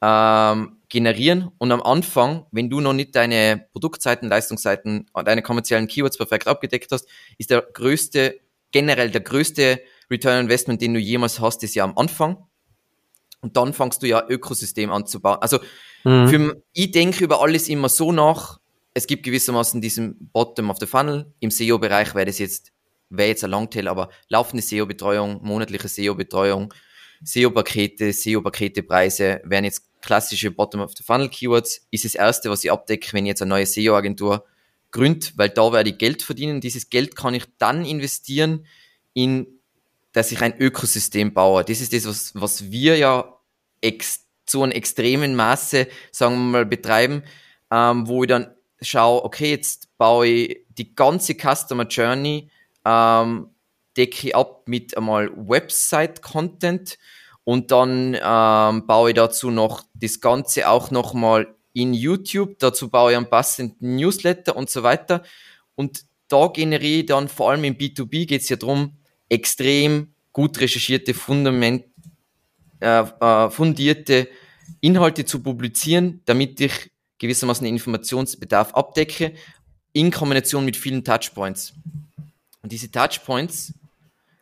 ähm, generieren. Und am Anfang, wenn du noch nicht deine Produktseiten, Leistungsseiten, deine kommerziellen Keywords perfekt abgedeckt hast, ist der größte, generell der größte Return on Investment, den du jemals hast, ist ja am Anfang. Und dann fangst du ja Ökosystem anzubauen. Also mhm. für, ich denke über alles immer so nach. Es gibt gewissermaßen diesen Bottom of the Funnel. Im SEO-Bereich wäre das jetzt, wäre jetzt ein Longtail, aber laufende SEO-Betreuung, monatliche SEO-Betreuung, SEO-Pakete, SEO-Paketepreise wären jetzt klassische Bottom-of-the-Funnel-Keywords. Ist das erste, was ich abdecke, wenn ich jetzt eine neue SEO-Agentur gründe, weil da werde ich Geld verdienen. Dieses Geld kann ich dann investieren in, dass ich ein Ökosystem baue. Das ist das, was, was wir ja ex, zu einem extremen Maße, sagen wir mal, betreiben, ähm, wo ich dann schaue, okay, jetzt baue ich die ganze Customer Journey, ähm, decke ich ab mit einmal Website-Content und dann ähm, baue ich dazu noch das Ganze auch nochmal in YouTube. Dazu baue ich einen passenden Newsletter und so weiter. Und da generiere ich dann vor allem im B2B geht es ja darum, extrem gut recherchierte, Fundament, äh, äh, fundierte Inhalte zu publizieren, damit ich gewissermaßen den Informationsbedarf abdecke, in Kombination mit vielen Touchpoints. Und diese Touchpoints,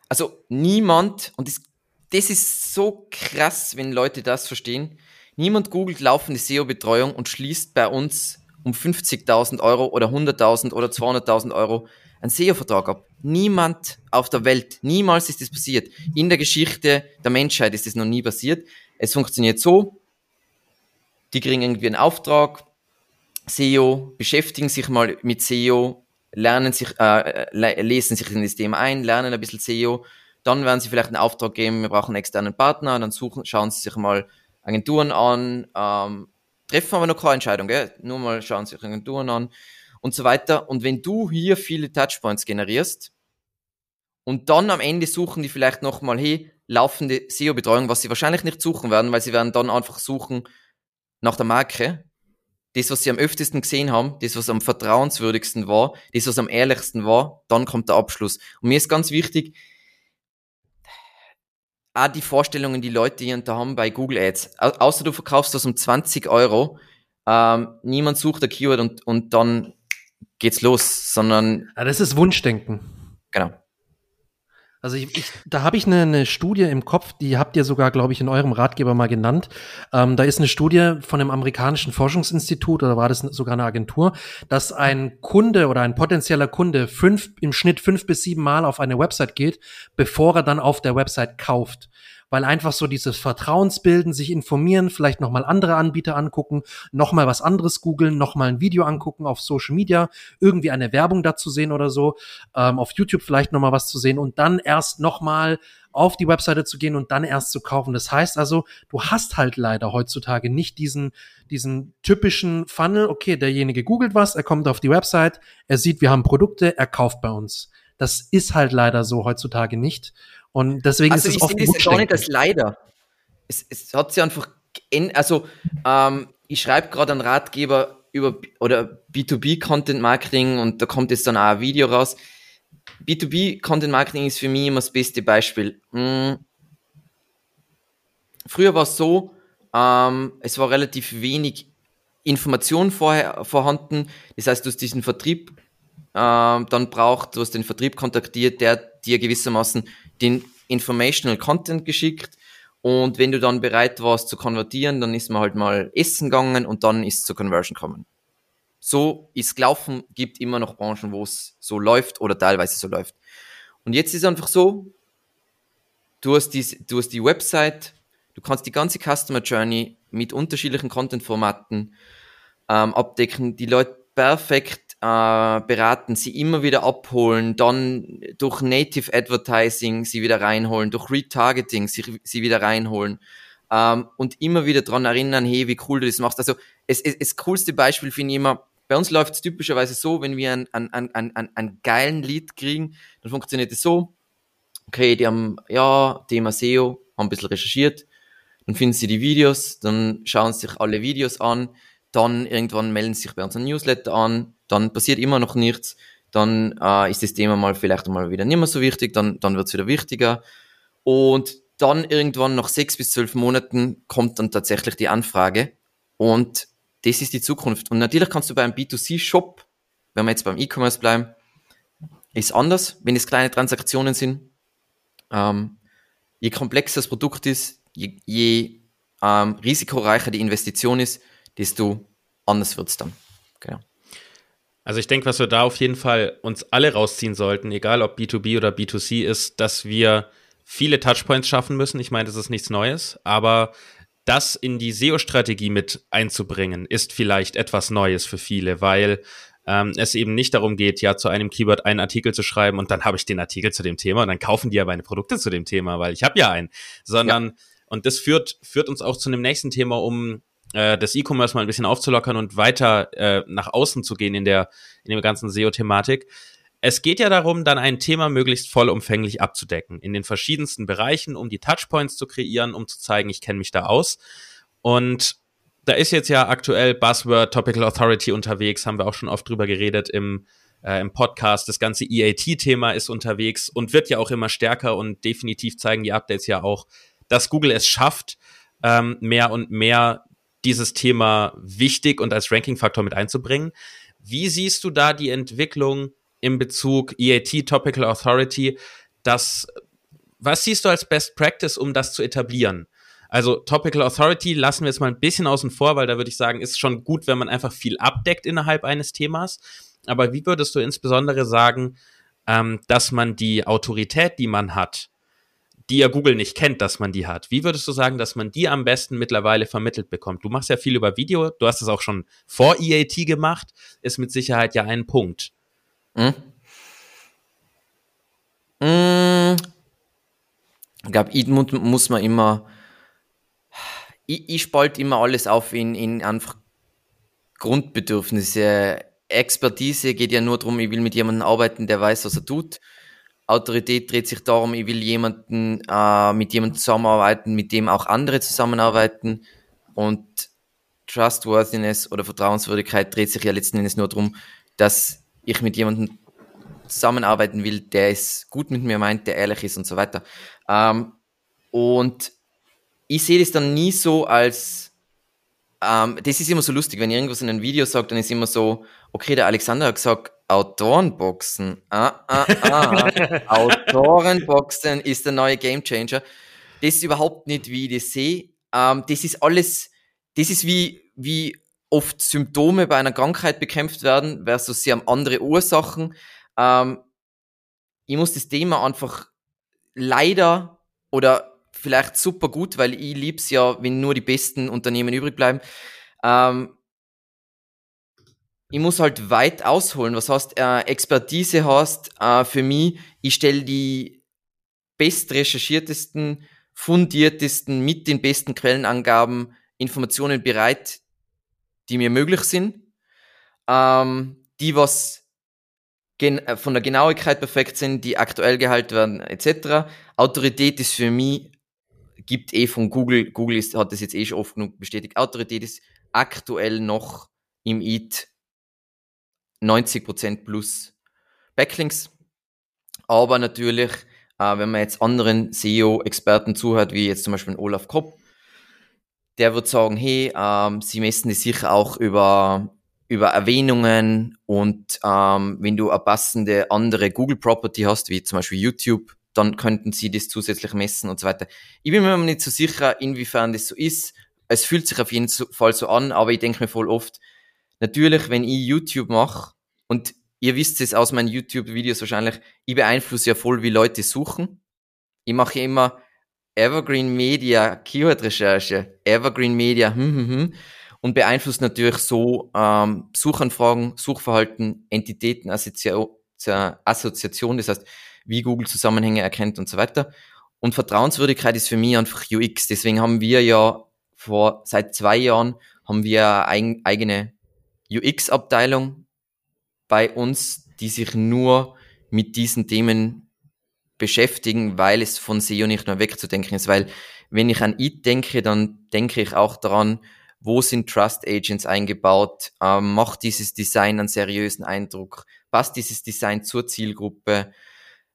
also niemand, und das, das ist so krass, wenn Leute das verstehen, niemand googelt laufende SEO-Betreuung und schließt bei uns um 50.000 Euro oder 100.000 oder 200.000 Euro einen SEO-Vertrag ab. Niemand auf der Welt, niemals ist das passiert. In der Geschichte der Menschheit ist das noch nie passiert. Es funktioniert so, die kriegen irgendwie einen Auftrag, SEO, beschäftigen sich mal mit SEO, lernen sich, äh, lesen sich in das Thema ein, lernen ein bisschen SEO, dann werden sie vielleicht einen Auftrag geben, wir brauchen einen externen Partner, dann suchen, schauen sie sich mal Agenturen an, ähm, treffen aber noch keine Entscheidung, gell? nur mal schauen sich Agenturen an und so weiter. Und wenn du hier viele Touchpoints generierst und dann am Ende suchen die vielleicht nochmal, hey, laufende SEO-Betreuung, was sie wahrscheinlich nicht suchen werden, weil sie werden dann einfach suchen nach der Marke, das, was sie am öftesten gesehen haben, das, was am vertrauenswürdigsten war, das, was am ehrlichsten war, dann kommt der Abschluss. Und mir ist ganz wichtig, auch die Vorstellungen, die Leute hier da haben bei Google Ads. außer du verkaufst das um 20 Euro, ähm, niemand sucht ein Keyword und, und dann geht's los, sondern. Ja, das ist Wunschdenken. Genau. Also ich, ich, da habe ich eine, eine Studie im Kopf, die habt ihr sogar, glaube ich, in eurem Ratgeber mal genannt. Ähm, da ist eine Studie von einem amerikanischen Forschungsinstitut oder war das sogar eine Agentur, dass ein Kunde oder ein potenzieller Kunde fünf, im Schnitt fünf bis sieben Mal auf eine Website geht, bevor er dann auf der Website kauft weil einfach so dieses Vertrauensbilden, sich informieren, vielleicht nochmal andere Anbieter angucken, nochmal was anderes googeln, nochmal ein Video angucken auf Social Media, irgendwie eine Werbung dazu sehen oder so, ähm, auf YouTube vielleicht nochmal was zu sehen und dann erst nochmal auf die Webseite zu gehen und dann erst zu kaufen. Das heißt also, du hast halt leider heutzutage nicht diesen, diesen typischen Funnel, okay, derjenige googelt was, er kommt auf die Website, er sieht, wir haben Produkte, er kauft bei uns. Das ist halt leider so heutzutage nicht. Und deswegen also ist es oft ich sehe gar nicht das leider. Es, es hat sich einfach, also ähm, ich schreibe gerade einen Ratgeber über oder B2B Content Marketing und da kommt jetzt dann auch ein Video raus. B2B Content Marketing ist für mich immer das beste Beispiel. Hm. Früher war es so, ähm, es war relativ wenig Information vorher vorhanden. Das heißt, du hast diesen Vertrieb ähm, dann braucht, du hast den Vertrieb kontaktiert, der dir gewissermaßen den Informational Content geschickt. Und wenn du dann bereit warst zu konvertieren, dann ist man halt mal essen gegangen und dann ist zur Conversion kommen. So ist gelaufen, gibt immer noch Branchen, wo es so läuft oder teilweise so läuft. Und jetzt ist es einfach so, du hast, die, du hast die Website, du kannst die ganze Customer Journey mit unterschiedlichen Content-Formaten ähm, abdecken, die Leute perfekt äh, beraten, sie immer wieder abholen, dann durch Native Advertising sie wieder reinholen, durch Retargeting sie, sie wieder reinholen ähm, und immer wieder dran erinnern, hey, wie cool du das machst. Also es, es, das coolste Beispiel finde ich immer, bei uns läuft es typischerweise so, wenn wir einen, einen, einen, einen, einen geilen Lead kriegen, dann funktioniert es so, okay, die haben, ja, Thema SEO, haben ein bisschen recherchiert, dann finden sie die Videos, dann schauen sie sich alle Videos an, dann irgendwann melden sie sich bei unserem Newsletter an, dann passiert immer noch nichts, dann äh, ist das Thema mal vielleicht mal wieder nicht mehr so wichtig, dann, dann wird es wieder wichtiger. Und dann irgendwann nach sechs bis zwölf Monaten kommt dann tatsächlich die Anfrage und das ist die Zukunft. Und natürlich kannst du beim B2C-Shop, wenn wir jetzt beim E-Commerce bleiben, ist anders, wenn es kleine Transaktionen sind. Ähm, je komplexer das Produkt ist, je, je ähm, risikoreicher die Investition ist, desto anders wird es dann. Genau. Also ich denke, was wir da auf jeden Fall uns alle rausziehen sollten, egal ob B2B oder B2C ist, dass wir viele Touchpoints schaffen müssen. Ich meine, das ist nichts Neues, aber das in die SEO-Strategie mit einzubringen, ist vielleicht etwas Neues für viele, weil ähm, es eben nicht darum geht, ja, zu einem Keyword einen Artikel zu schreiben und dann habe ich den Artikel zu dem Thema und dann kaufen die ja meine Produkte zu dem Thema, weil ich habe ja einen, sondern ja. und das führt führt uns auch zu einem nächsten Thema, um äh, das E-Commerce mal ein bisschen aufzulockern und weiter äh, nach außen zu gehen in der in der ganzen SEO-Thematik. Es geht ja darum, dann ein Thema möglichst vollumfänglich abzudecken, in den verschiedensten Bereichen, um die Touchpoints zu kreieren, um zu zeigen, ich kenne mich da aus. Und da ist jetzt ja aktuell Buzzword Topical Authority unterwegs, haben wir auch schon oft drüber geredet im, äh, im Podcast. Das ganze EAT-Thema ist unterwegs und wird ja auch immer stärker und definitiv zeigen die Updates ja auch, dass Google es schafft, ähm, mehr und mehr dieses Thema wichtig und als Ranking-Faktor mit einzubringen. Wie siehst du da die Entwicklung in Bezug EAT, Topical Authority? Das, was siehst du als Best Practice, um das zu etablieren? Also Topical Authority lassen wir jetzt mal ein bisschen außen vor, weil da würde ich sagen, ist schon gut, wenn man einfach viel abdeckt innerhalb eines Themas. Aber wie würdest du insbesondere sagen, ähm, dass man die Autorität, die man hat, die ja Google nicht kennt, dass man die hat. Wie würdest du sagen, dass man die am besten mittlerweile vermittelt bekommt? Du machst ja viel über Video, du hast es auch schon vor EAT gemacht, ist mit Sicherheit ja ein Punkt. Hm? Hm. Ich glaube, muss man immer ich, ich spalte immer alles auf in, in einfach Grundbedürfnisse. Expertise geht ja nur darum, ich will mit jemandem arbeiten, der weiß, was er tut. Autorität dreht sich darum, ich will jemanden, äh, mit jemandem zusammenarbeiten, mit dem auch andere zusammenarbeiten. Und Trustworthiness oder Vertrauenswürdigkeit dreht sich ja letzten Endes nur darum, dass ich mit jemandem zusammenarbeiten will, der es gut mit mir meint, der ehrlich ist und so weiter. Ähm, und ich sehe das dann nie so als, ähm, das ist immer so lustig, wenn irgendwas in einem Video sage, dann ist immer so, okay, der Alexander hat gesagt, Autorenboxen. Ah, ah, ah. Autorenboxen ist der neue Gamechanger. Das ist überhaupt nicht, wie ich das sehe. Ähm, das ist alles, das ist wie, wie oft Symptome bei einer Krankheit bekämpft werden, versus sie haben andere Ursachen. Ähm, ich muss das Thema einfach leider oder vielleicht super gut, weil ich lieb's ja, wenn nur die besten Unternehmen übrig bleiben. Ähm, ich muss halt weit ausholen. Was heißt äh, Expertise heißt äh, für mich, ich stelle die best recherchiertesten, fundiertesten, mit den besten Quellenangaben Informationen bereit, die mir möglich sind, ähm, die was äh, von der Genauigkeit perfekt sind, die aktuell gehalten werden, etc. Autorität ist für mich gibt eh von Google, Google ist, hat das jetzt eh schon oft genug bestätigt, Autorität ist aktuell noch im EAT 90% plus Backlinks. Aber natürlich, äh, wenn man jetzt anderen SEO-Experten zuhört, wie jetzt zum Beispiel Olaf Kopp, der wird sagen, hey, ähm, sie messen das sicher auch über, über Erwähnungen und ähm, wenn du eine passende andere Google Property hast, wie zum Beispiel YouTube, dann könnten sie das zusätzlich messen und so weiter. Ich bin mir nicht so sicher, inwiefern das so ist. Es fühlt sich auf jeden Fall so an, aber ich denke mir voll oft, natürlich, wenn ich YouTube mache, und ihr wisst es aus meinen YouTube-Videos wahrscheinlich, ich beeinflusse ja voll, wie Leute suchen. Ich mache immer Evergreen Media Keyword-Recherche, Evergreen Media, hm, hm, hm, und beeinflusst natürlich so ähm, Suchanfragen, Suchverhalten, Entitäten, Assoziation, das heißt, wie Google Zusammenhänge erkennt und so weiter. Und Vertrauenswürdigkeit ist für mich einfach UX. Deswegen haben wir ja vor, seit zwei Jahren haben wir eine eigene UX-Abteilung bei uns, die sich nur mit diesen Themen beschäftigen, weil es von SEO nicht nur wegzudenken ist. Weil wenn ich an IT denke, dann denke ich auch daran, wo sind Trust Agents eingebaut, ähm, macht dieses Design einen seriösen Eindruck, passt dieses Design zur Zielgruppe,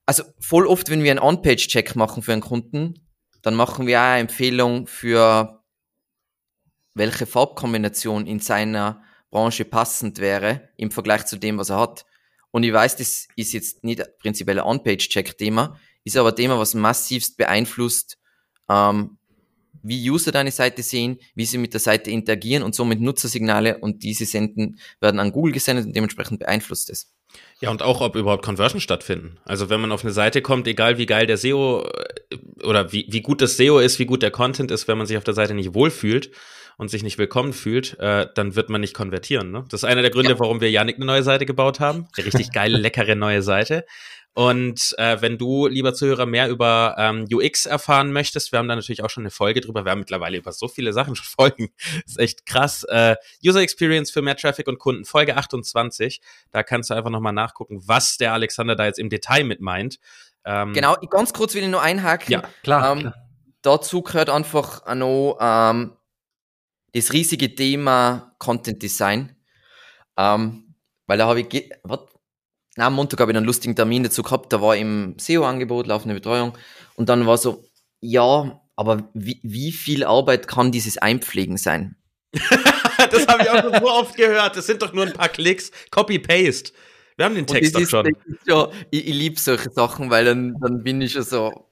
also voll oft, wenn wir einen On-Page-Check machen für einen Kunden, dann machen wir auch eine Empfehlung für welche Farbkombination in seiner Branche passend wäre im Vergleich zu dem, was er hat. Und ich weiß, das ist jetzt nicht prinzipiell ein On-Page-Check-Thema, ist aber ein Thema, was massivst beeinflusst, ähm, wie User deine Seite sehen, wie sie mit der Seite interagieren und somit Nutzersignale und diese senden, werden an Google gesendet und dementsprechend beeinflusst es. Ja, und auch, ob überhaupt Conversion stattfinden. Also wenn man auf eine Seite kommt, egal wie geil der SEO äh, oder wie, wie gut das SEO ist, wie gut der Content ist, wenn man sich auf der Seite nicht wohlfühlt und sich nicht willkommen fühlt, äh, dann wird man nicht konvertieren. Ne? Das ist einer der Gründe, ja. warum wir Janik eine neue Seite gebaut haben. Eine richtig geile, leckere neue Seite. Und äh, wenn du, lieber Zuhörer, mehr über ähm, UX erfahren möchtest, wir haben da natürlich auch schon eine Folge drüber. Wir haben mittlerweile über so viele Sachen schon Folgen. Das ist echt krass. Äh, User Experience für mehr Traffic und Kunden, Folge 28. Da kannst du einfach nochmal nachgucken, was der Alexander da jetzt im Detail mit meint. Ähm, genau, ganz kurz will ich nur einhaken. Ja, klar. Ähm, klar. Dazu gehört einfach noch ähm, das riesige Thema Content Design. Ähm, weil da habe ich, was, na, am Montag habe ich einen lustigen Termin dazu gehabt, da war im SEO-Angebot, laufende Betreuung. Und dann war so, ja, aber wie, wie viel Arbeit kann dieses Einpflegen sein? das habe ich auch schon so oft gehört. Das sind doch nur ein paar Klicks. Copy-Paste. Wir haben den Text doch ist, schon. Ja, ich, ich liebe solche Sachen, weil dann, dann bin ich schon so.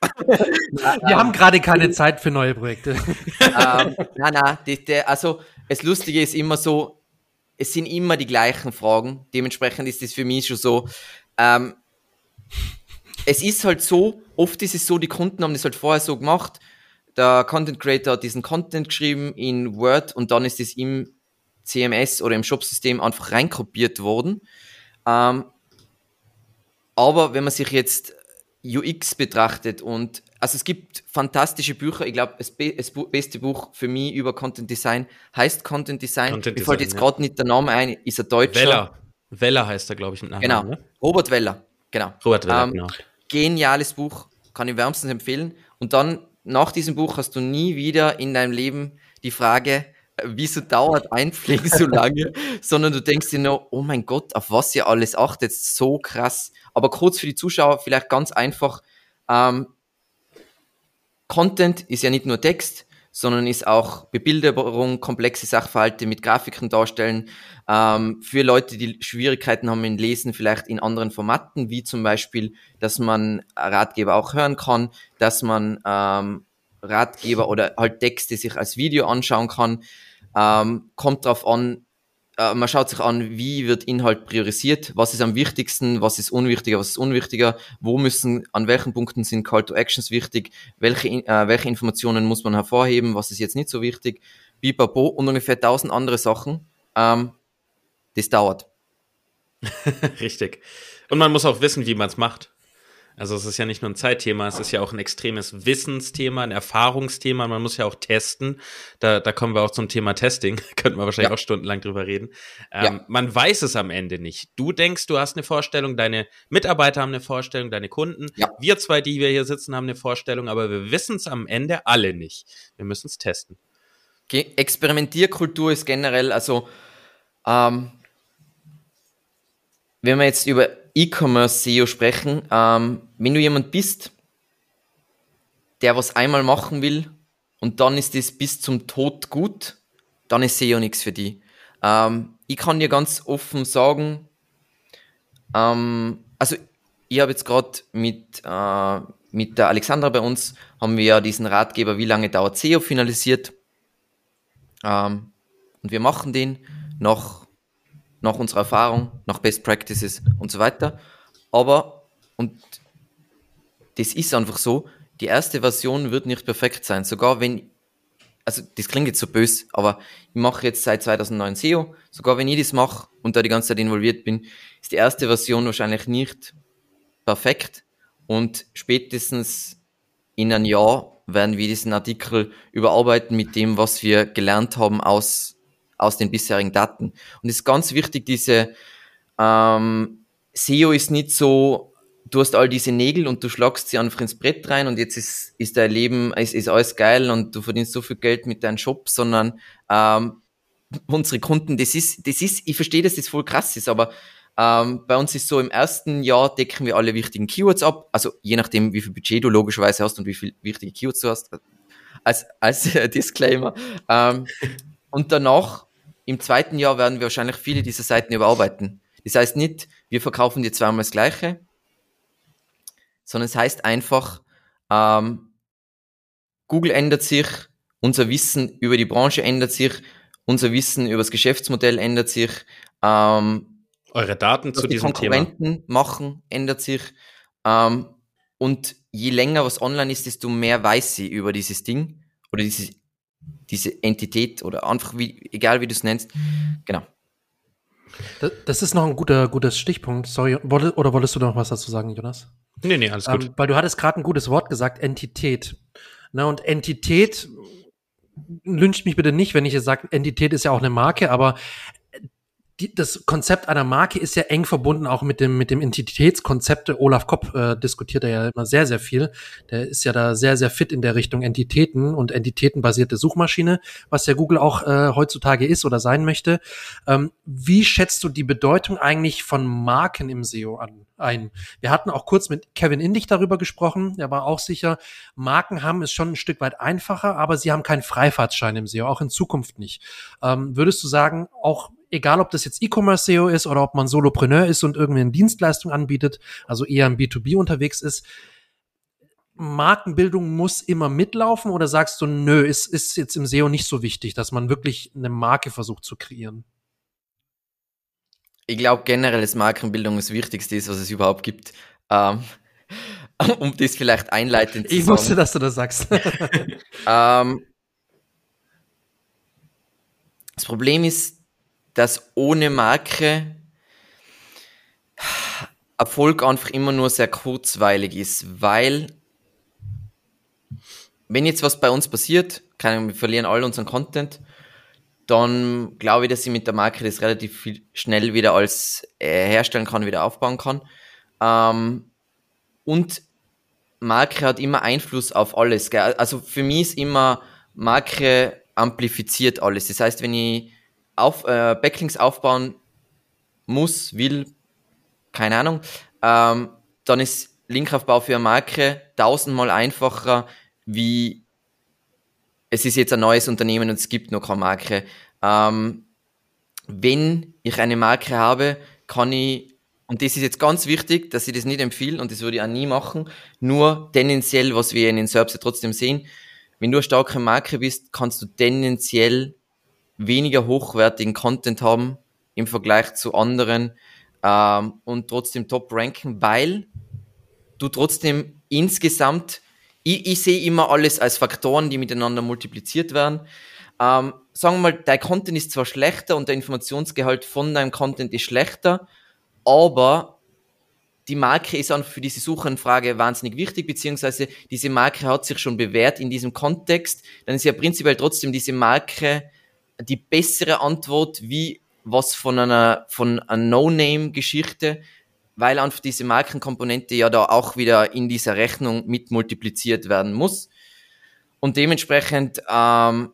Wir haben gerade keine Zeit für neue Projekte. ähm, die, die, also das Lustige ist immer so, es sind immer die gleichen Fragen. Dementsprechend ist es für mich schon so. Ähm, es ist halt so, oft ist es so, die Kunden haben das halt vorher so gemacht. Der Content Creator hat diesen Content geschrieben in Word und dann ist es im CMS oder im Shopsystem einfach reinkopiert worden. Ähm, aber wenn man sich jetzt UX betrachtet und also es gibt fantastische Bücher. Ich glaube, das, be das, beste Buch für mich über Content Design heißt Content Design. Content Mir fällt jetzt ja. gerade nicht der Name ein, ist er Deutscher. Weller. Weller heißt er, glaube ich, mit Nachnamen. Genau. Ne? Robert Weller. Genau. Robert Weller, ähm, genau. Geniales Buch, kann ich wärmstens empfehlen. Und dann, nach diesem Buch, hast du nie wieder in deinem Leben die Frage, wieso dauert Einpflegen so lange, sondern du denkst dir nur, oh mein Gott, auf was ihr alles achtet, so krass. Aber kurz für die Zuschauer, vielleicht ganz einfach, ähm, Content ist ja nicht nur Text, sondern ist auch Bebilderung, komplexe Sachverhalte mit Grafiken darstellen. Ähm, für Leute, die Schwierigkeiten haben in Lesen, vielleicht in anderen Formaten, wie zum Beispiel, dass man Ratgeber auch hören kann, dass man ähm, Ratgeber oder halt Texte sich als Video anschauen kann. Ähm, kommt drauf an, äh, man schaut sich an, wie wird Inhalt priorisiert, was ist am wichtigsten, was ist unwichtiger, was ist unwichtiger, wo müssen, an welchen Punkten sind Call to Actions wichtig, welche, äh, welche Informationen muss man hervorheben, was ist jetzt nicht so wichtig, bipapo und ungefähr tausend andere Sachen. Ähm, das dauert. Richtig. Und man muss auch wissen, wie man es macht. Also es ist ja nicht nur ein Zeitthema, es ist ja auch ein extremes Wissensthema, ein Erfahrungsthema. Man muss ja auch testen. Da, da kommen wir auch zum Thema Testing. Könnten wir wahrscheinlich ja. auch stundenlang drüber reden. Ähm, ja. Man weiß es am Ende nicht. Du denkst, du hast eine Vorstellung, deine Mitarbeiter haben eine Vorstellung, deine Kunden. Ja. Wir zwei, die wir hier sitzen, haben eine Vorstellung, aber wir wissen es am Ende alle nicht. Wir müssen es testen. Experimentierkultur ist generell, also ähm, wenn wir jetzt über E-Commerce SEO sprechen. Ähm, wenn du jemand bist, der was einmal machen will und dann ist es bis zum Tod gut, dann ist SEO nichts für die. Ähm, ich kann dir ganz offen sagen, ähm, also ich habe jetzt gerade mit, äh, mit der Alexandra bei uns, haben wir ja diesen Ratgeber, wie lange dauert SEO, finalisiert. Ähm, und wir machen den nach nach unserer Erfahrung, nach Best Practices und so weiter. Aber, und das ist einfach so, die erste Version wird nicht perfekt sein. Sogar wenn, also das klingt jetzt so böse, aber ich mache jetzt seit 2009 SEO. Sogar wenn ich das mache und da die ganze Zeit involviert bin, ist die erste Version wahrscheinlich nicht perfekt. Und spätestens in einem Jahr werden wir diesen Artikel überarbeiten mit dem, was wir gelernt haben aus aus den bisherigen Daten. Und es ist ganz wichtig, diese ähm, SEO ist nicht so, du hast all diese Nägel und du schlagst sie einfach ins Brett rein und jetzt ist, ist dein Leben, ist, ist alles geil und du verdienst so viel Geld mit deinem Shop, sondern ähm, unsere Kunden, das ist, das ist, ich verstehe, dass das voll krass ist, aber ähm, bei uns ist so, im ersten Jahr decken wir alle wichtigen Keywords ab, also je nachdem, wie viel Budget du logischerweise hast und wie viel wichtige Keywords du hast, als, als Disclaimer. Ähm, und danach im zweiten Jahr werden wir wahrscheinlich viele dieser Seiten überarbeiten. Das heißt nicht, wir verkaufen dir zweimal das Gleiche, sondern es heißt einfach, ähm, Google ändert sich, unser Wissen über die Branche ändert sich, unser Wissen über das Geschäftsmodell ändert sich. Ähm, Eure Daten zu die diesem Thema. Machen, ändert sich. Ähm, und je länger was online ist, desto mehr weiß sie über dieses Ding oder diese, diese Entität oder einfach wie, egal wie du es nennst. Genau. Das, das ist noch ein guter, gutes Stichpunkt. Sorry, wolle, oder wolltest du noch was dazu sagen, Jonas? Nee, nee, alles gut. Ähm, weil du hattest gerade ein gutes Wort gesagt, Entität. Na, und Entität, lyncht mich bitte nicht, wenn ich jetzt sage, Entität ist ja auch eine Marke, aber die, das Konzept einer Marke ist ja eng verbunden auch mit dem, mit dem Entitätskonzept. Olaf Kopp äh, diskutiert er ja immer sehr, sehr viel. Der ist ja da sehr, sehr fit in der Richtung Entitäten und entitätenbasierte Suchmaschine, was ja Google auch äh, heutzutage ist oder sein möchte. Ähm, wie schätzt du die Bedeutung eigentlich von Marken im SEO an, ein? Wir hatten auch kurz mit Kevin Indig darüber gesprochen. Er war auch sicher, Marken haben es schon ein Stück weit einfacher, aber sie haben keinen Freifahrtschein im SEO, auch in Zukunft nicht. Ähm, würdest du sagen, auch egal ob das jetzt E-Commerce SEO ist oder ob man Solopreneur ist und irgendwie eine Dienstleistung anbietet, also eher im B2B unterwegs ist, Markenbildung muss immer mitlaufen oder sagst du, nö, ist, ist jetzt im SEO nicht so wichtig, dass man wirklich eine Marke versucht zu kreieren? Ich glaube generell ist Markenbildung das Wichtigste ist, was es überhaupt gibt. Ähm, um das vielleicht einleitend zu ich sagen. Ich wusste, dass du das sagst. ähm, das Problem ist, dass ohne Marke Erfolg einfach immer nur sehr kurzweilig ist, weil wenn jetzt was bei uns passiert, kann, wir verlieren all unseren Content, dann glaube ich, dass ich mit der Marke das relativ viel schnell wieder als äh, herstellen kann, wieder aufbauen kann. Ähm, und Marke hat immer Einfluss auf alles. Gell? Also für mich ist immer Marke amplifiziert alles. Das heißt, wenn ich auf, äh, Backlinks aufbauen muss, will, keine Ahnung, ähm, dann ist Linkaufbau für eine Marke tausendmal einfacher, wie es ist jetzt ein neues Unternehmen und es gibt noch keine Marke. Ähm, wenn ich eine Marke habe, kann ich, und das ist jetzt ganz wichtig, dass ich das nicht empfehle und das würde ich auch nie machen, nur tendenziell, was wir in den Serbs trotzdem sehen, wenn du eine starke Marke bist, kannst du tendenziell weniger hochwertigen Content haben im Vergleich zu anderen ähm, und trotzdem top ranken, weil du trotzdem insgesamt, ich, ich sehe immer alles als Faktoren, die miteinander multipliziert werden. Ähm, sagen wir mal, dein Content ist zwar schlechter und der Informationsgehalt von deinem Content ist schlechter, aber die Marke ist auch für diese Suchanfrage wahnsinnig wichtig, beziehungsweise diese Marke hat sich schon bewährt in diesem Kontext, dann ist ja prinzipiell trotzdem diese Marke die bessere Antwort wie was von einer, von einer No-Name-Geschichte, weil einfach diese Markenkomponente ja da auch wieder in dieser Rechnung mit multipliziert werden muss. Und dementsprechend, ähm,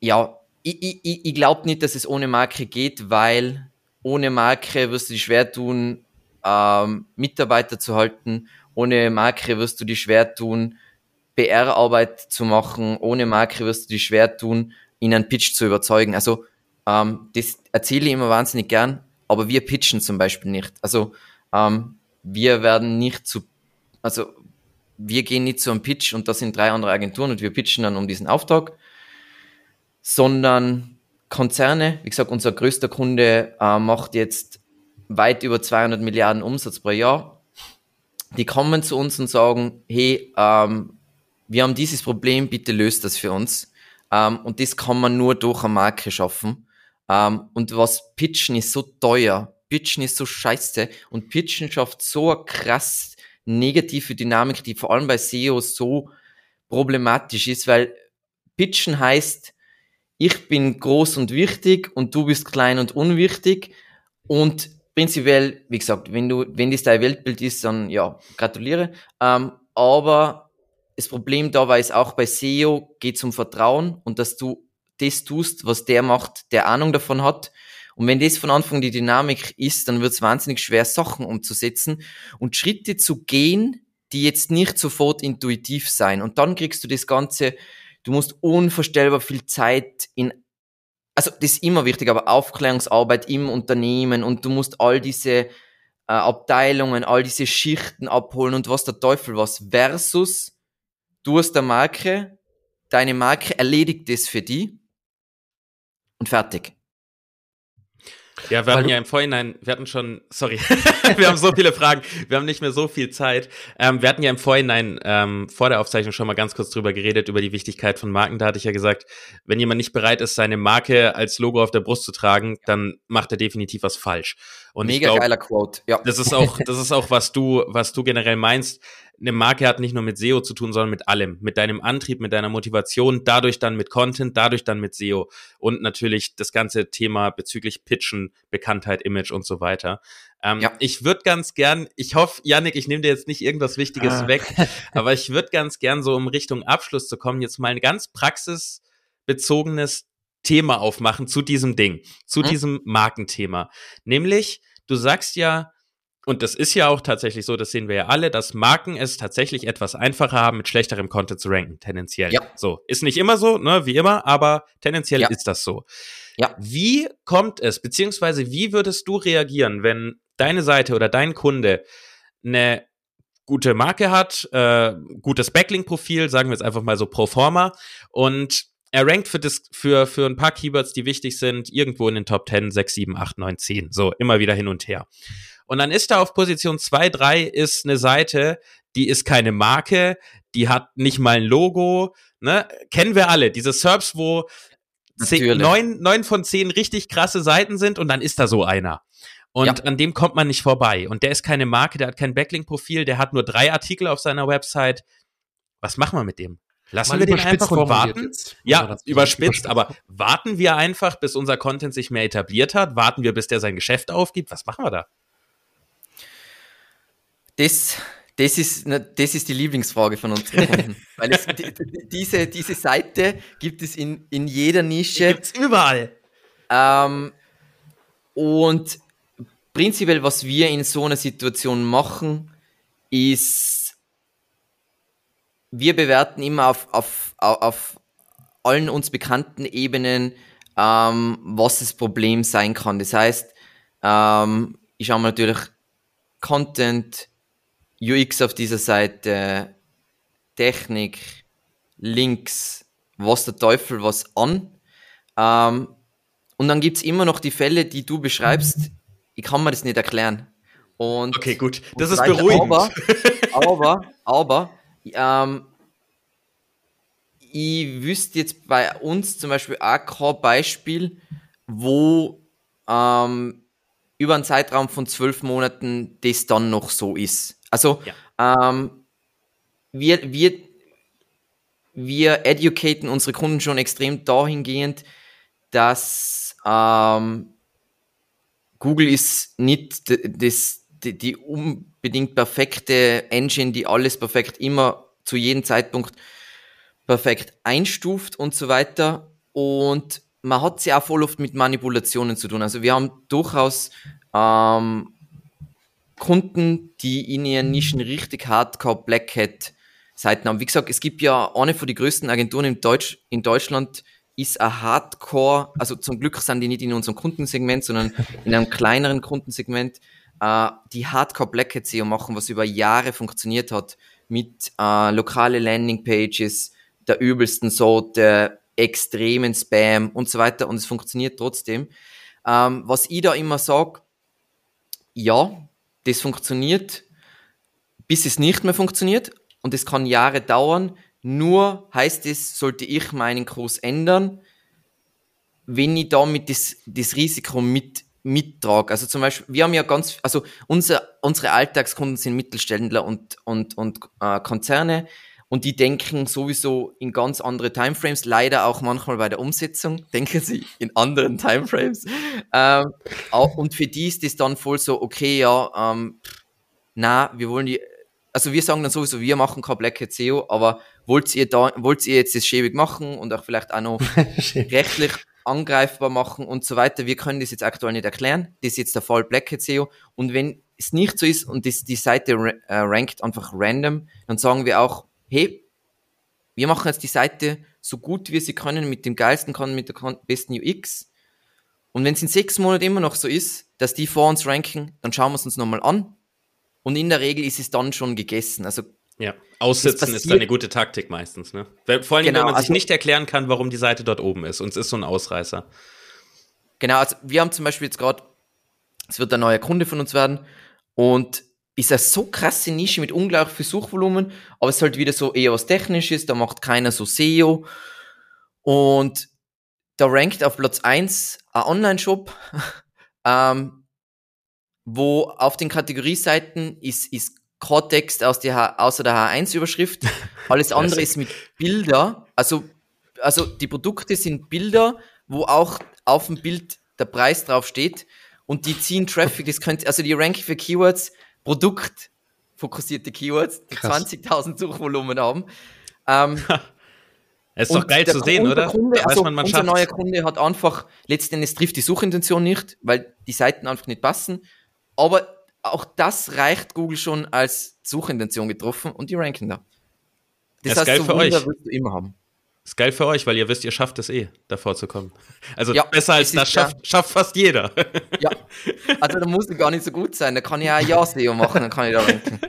ja, ich, ich, ich glaube nicht, dass es ohne Marke geht, weil ohne Marke wirst du dich schwer tun, ähm, Mitarbeiter zu halten. Ohne Marke wirst du dich schwer tun, PR-Arbeit zu machen. Ohne Marke wirst du dich schwer tun, in einen Pitch zu überzeugen. Also ähm, das erzähle ich immer wahnsinnig gern, aber wir pitchen zum Beispiel nicht. Also ähm, wir werden nicht zu, also wir gehen nicht zu einem Pitch und da sind drei andere Agenturen und wir pitchen dann um diesen Auftrag, sondern Konzerne, wie gesagt, unser größter Kunde äh, macht jetzt weit über 200 Milliarden Umsatz pro Jahr. Die kommen zu uns und sagen, hey, ähm, wir haben dieses Problem, bitte löst das für uns. Ähm, und das kann man nur durch eine Marke schaffen. Ähm, und was Pitchen ist so teuer, Pitchen ist so scheiße und Pitchen schafft so eine krass negative Dynamik, die vor allem bei SEO so problematisch ist, weil Pitchen heißt, ich bin groß und wichtig und du bist klein und unwichtig und prinzipiell, wie gesagt, wenn du, wenn das dein Weltbild ist, dann ja, gratuliere. Ähm, aber das Problem dabei ist auch bei SEO geht es um Vertrauen und dass du das tust, was der macht, der Ahnung davon hat. Und wenn das von Anfang die Dynamik ist, dann wird es wahnsinnig schwer, Sachen umzusetzen und Schritte zu gehen, die jetzt nicht sofort intuitiv sein. Und dann kriegst du das Ganze, du musst unvorstellbar viel Zeit in, also das ist immer wichtig, aber Aufklärungsarbeit im Unternehmen und du musst all diese äh, Abteilungen, all diese Schichten abholen und was der Teufel was, versus du hast eine Marke, deine Marke erledigt das für die und fertig. Ja, wir hatten ja im Vorhinein, wir hatten schon, sorry, wir haben so viele Fragen, wir haben nicht mehr so viel Zeit. Ähm, wir hatten ja im Vorhinein ähm, vor der Aufzeichnung schon mal ganz kurz drüber geredet, über die Wichtigkeit von Marken. Da hatte ich ja gesagt, wenn jemand nicht bereit ist, seine Marke als Logo auf der Brust zu tragen, dann macht er definitiv was falsch. Und Mega glaub, geiler Quote, ja. Das ist auch, das ist auch, was du, was du generell meinst eine Marke hat nicht nur mit SEO zu tun, sondern mit allem. Mit deinem Antrieb, mit deiner Motivation, dadurch dann mit Content, dadurch dann mit SEO und natürlich das ganze Thema bezüglich Pitchen, Bekanntheit, Image und so weiter. Ähm, ja. Ich würde ganz gern, ich hoffe, Yannick, ich nehme dir jetzt nicht irgendwas Wichtiges ah. weg, aber ich würde ganz gern so um Richtung Abschluss zu kommen, jetzt mal ein ganz praxisbezogenes Thema aufmachen zu diesem Ding, zu hm? diesem Markenthema. Nämlich, du sagst ja, und das ist ja auch tatsächlich so, das sehen wir ja alle, dass Marken es tatsächlich etwas einfacher haben, mit schlechterem Content zu ranken, tendenziell. Ja. So. Ist nicht immer so, ne, wie immer, aber tendenziell ja. ist das so. Ja. Wie kommt es, beziehungsweise wie würdest du reagieren, wenn deine Seite oder dein Kunde eine gute Marke hat, äh, gutes Backlink-Profil, sagen wir jetzt einfach mal so pro forma, und er rankt für, das, für, für ein paar Keywords, die wichtig sind, irgendwo in den Top 10, 6, 7, 8, 9, 10. So, immer wieder hin und her. Und dann ist da auf Position 2, 3 ist eine Seite, die ist keine Marke, die hat nicht mal ein Logo, ne? Kennen wir alle, diese Serbs, wo zehn, neun, neun von zehn richtig krasse Seiten sind und dann ist da so einer. Und ja. an dem kommt man nicht vorbei. Und der ist keine Marke, der hat kein Backlink-Profil, der hat nur drei Artikel auf seiner Website. Was machen wir mit dem? Lassen Mal wir den einfach und warten? Jetzt, ja, überspitzt, aber warten wir einfach, bis unser Content sich mehr etabliert hat? Warten wir, bis der sein Geschäft aufgibt? Was machen wir da? Das, das, ist, das ist die Lieblingsfrage von unseren Kunden. Weil es, die, diese, diese Seite gibt es in, in jeder Nische. Gibt es überall. Ähm, und prinzipiell, was wir in so einer Situation machen, ist, wir bewerten immer auf, auf, auf allen uns bekannten Ebenen, ähm, was das Problem sein kann. Das heißt, ähm, ich schaue mir natürlich Content, UX auf dieser Seite, Technik, Links, was der Teufel was an. Ähm, und dann gibt es immer noch die Fälle, die du beschreibst. Ich kann mir das nicht erklären. Und, okay, gut. Das ist beruhigend. Aber, aber, aber ähm, ich wüsste jetzt bei uns zum Beispiel auch kein Beispiel, wo ähm, über einen Zeitraum von zwölf Monaten das dann noch so ist. Also ja. ähm, wir, wir, wir educaten unsere Kunden schon extrem dahingehend, dass ähm, Google ist nicht das, die, die unbedingt perfekte Engine, die alles perfekt immer zu jedem Zeitpunkt perfekt einstuft und so weiter. Und man hat sie auch voll oft mit Manipulationen zu tun. Also wir haben durchaus ähm, Kunden, die in ihren Nischen richtig Hardcore Black Hat Seiten haben. Wie gesagt, es gibt ja eine von den größten Agenturen in, Deutsch, in Deutschland, ist ein Hardcore, also zum Glück sind die nicht in unserem Kundensegment, sondern in einem kleineren Kundensegment, äh, die Hardcore Black Hat SEO machen, was über Jahre funktioniert hat, mit äh, lokale Landingpages, der übelsten Sorte, extremen Spam und so weiter und es funktioniert trotzdem. Ähm, was ich da immer sage, ja, das funktioniert, bis es nicht mehr funktioniert und es kann Jahre dauern. Nur heißt es, sollte ich meinen Kurs ändern, wenn ich damit das, das Risiko mit, mittrage. Also zum Beispiel, wir haben ja ganz, also unser, unsere Alltagskunden sind Mittelständler und, und, und äh, Konzerne und die denken sowieso in ganz andere Timeframes, leider auch manchmal bei der Umsetzung denken sie in anderen Timeframes. Ähm, auch, und für die ist das dann voll so, okay, ja, ähm, na, wir wollen die, also wir sagen dann sowieso, wir machen kein Black SEO, aber wollt ihr da, wollt ihr jetzt das schäbig machen und auch vielleicht auch noch rechtlich angreifbar machen und so weiter. Wir können das jetzt aktuell nicht erklären. Das ist jetzt der Fall Black SEO. Und wenn es nicht so ist und das, die Seite äh, rankt einfach random, dann sagen wir auch, hey, wir machen jetzt die Seite so gut wie sie können mit dem geilsten Content, mit der besten UX. Und wenn es in sechs Monaten immer noch so ist, dass die vor uns ranken, dann schauen wir es uns nochmal an. Und in der Regel ist es dann schon gegessen. Also ja, aussitzen ist eine gute Taktik meistens, ne? Vor allem, genau, wenn man sich also, nicht erklären kann, warum die Seite dort oben ist. Und es ist so ein Ausreißer. Genau, also wir haben zum Beispiel jetzt gerade Es wird ein neuer Kunde von uns werden und ist eine so krasse Nische mit unglaublich viel Suchvolumen, aber es ist halt wieder so eher was Technisches, da macht keiner so SEO. Und da rankt auf Platz 1 ein Online-Shop, ähm, wo auf den Kategorieseiten ist, ist kein Text aus der außer der H1-Überschrift. Alles andere ist mit Bilder. Also, also die Produkte sind Bilder, wo auch auf dem Bild der Preis drauf steht. Und die ziehen Traffic. Das könnte, also die Ranking für Keywords, produktfokussierte Keywords, die 20.000 Suchvolumen haben. Ähm, Es ist doch geil zu sehen, oder? Kunde, also man, man unser neuer Kunde hat einfach, letztendlich trifft die Suchintention nicht, weil die Seiten einfach nicht passen. Aber auch das reicht Google schon als Suchintention getroffen und die ranken da. Das, das heißt, geil so für euch. willst du immer haben. Ist geil für euch, weil ihr wisst, ihr schafft es eh, davor zu kommen. Also ja, besser als das schafft, ja. schafft fast jeder. Ja, also da muss ich gar nicht so gut sein. Da kann ich ja Ja-SEO machen, dann kann ich da ranken.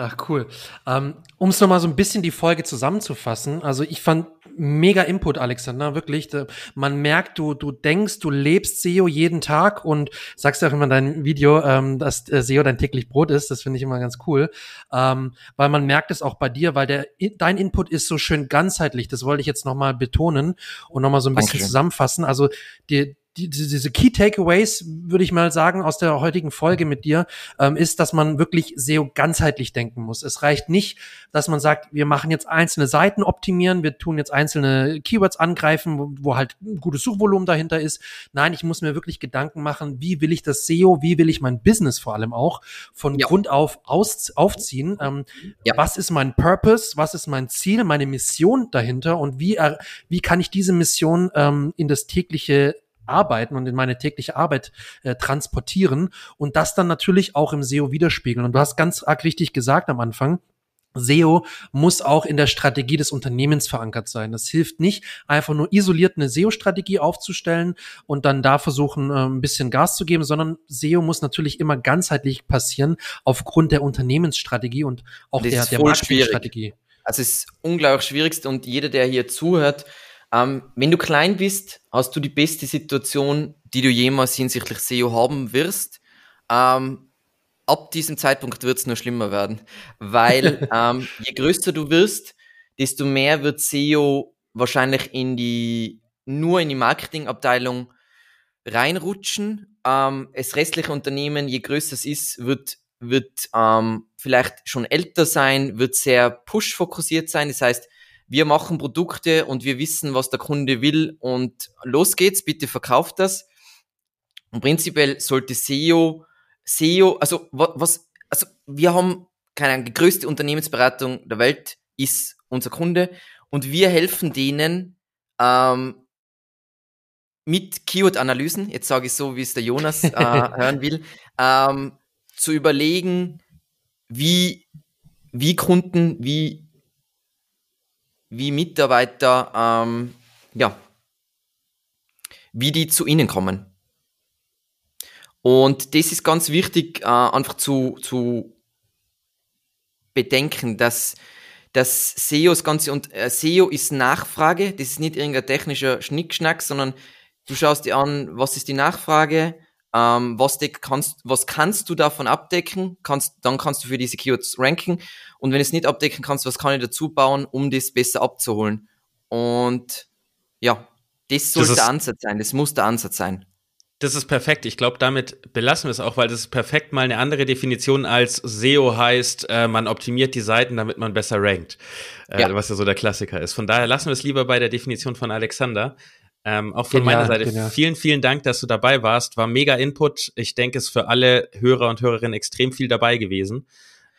Ach cool. Ähm, um es nochmal so ein bisschen die Folge zusammenzufassen, also ich fand mega Input, Alexander, wirklich. Man merkt, du, du denkst, du lebst SEO jeden Tag und sagst ja auch immer in deinem Video, ähm, dass äh, SEO dein täglich Brot ist. Das finde ich immer ganz cool. Ähm, weil man merkt es auch bei dir, weil der, dein Input ist so schön ganzheitlich. Das wollte ich jetzt nochmal betonen und nochmal so ein bisschen Dankeschön. zusammenfassen. Also die, die, diese Key Takeaways, würde ich mal sagen, aus der heutigen Folge mit dir, ähm, ist, dass man wirklich SEO ganzheitlich denken muss. Es reicht nicht, dass man sagt, wir machen jetzt einzelne Seiten optimieren, wir tun jetzt einzelne Keywords angreifen, wo, wo halt ein gutes Suchvolumen dahinter ist. Nein, ich muss mir wirklich Gedanken machen, wie will ich das SEO, wie will ich mein Business vor allem auch von ja. Grund auf aus, aufziehen. Ähm, ja. Was ist mein Purpose? Was ist mein Ziel, meine Mission dahinter? Und wie, wie kann ich diese Mission ähm, in das tägliche arbeiten und in meine tägliche Arbeit äh, transportieren und das dann natürlich auch im SEO widerspiegeln. Und du hast ganz arg richtig gesagt am Anfang, SEO muss auch in der Strategie des Unternehmens verankert sein. Das hilft nicht, einfach nur isoliert eine SEO-Strategie aufzustellen und dann da versuchen, äh, ein bisschen Gas zu geben, sondern SEO muss natürlich immer ganzheitlich passieren aufgrund der Unternehmensstrategie und auch das der, der Marketingstrategie. Also es ist unglaublich schwierigst und jeder, der hier zuhört, ähm, wenn du klein bist, hast du die beste Situation, die du jemals hinsichtlich SEO haben wirst. Ähm, ab diesem Zeitpunkt wird es nur schlimmer werden, weil ähm, je größer du wirst, desto mehr wird SEO wahrscheinlich in die nur in die Marketingabteilung reinrutschen. Ähm, das restliche Unternehmen, je größer es ist, wird wird ähm, vielleicht schon älter sein, wird sehr push-fokussiert sein. Das heißt, wir machen Produkte und wir wissen, was der Kunde will und los geht's, bitte verkauft das. Und prinzipiell sollte SEO, SEO, also was, also wir haben keine Ahnung, die größte Unternehmensberatung der Welt ist unser Kunde und wir helfen denen ähm, mit Keyword-Analysen, jetzt sage ich so, wie es der Jonas äh, hören will, ähm, zu überlegen, wie, wie Kunden, wie wie Mitarbeiter, ähm, ja, wie die zu ihnen kommen. Und das ist ganz wichtig, äh, einfach zu, zu bedenken, dass das SEO das Ganze und äh, SEO ist Nachfrage, das ist nicht irgendein technischer Schnickschnack, sondern du schaust dir an, was ist die Nachfrage, ähm, was, kannst, was kannst du davon abdecken, kannst, dann kannst du für diese Keywords ranken und wenn du es nicht abdecken kannst, was kann ich dazu bauen, um das besser abzuholen. Und ja, das sollte der Ansatz sein, das muss der Ansatz sein. Das ist perfekt. Ich glaube, damit belassen wir es auch, weil das ist perfekt mal eine andere Definition als SEO heißt, äh, man optimiert die Seiten, damit man besser rankt, äh, ja. was ja so der Klassiker ist. Von daher lassen wir es lieber bei der Definition von Alexander. Ähm, auch von genial, meiner Seite genial. vielen, vielen Dank, dass du dabei warst. War mega Input. Ich denke, es ist für alle Hörer und Hörerinnen extrem viel dabei gewesen.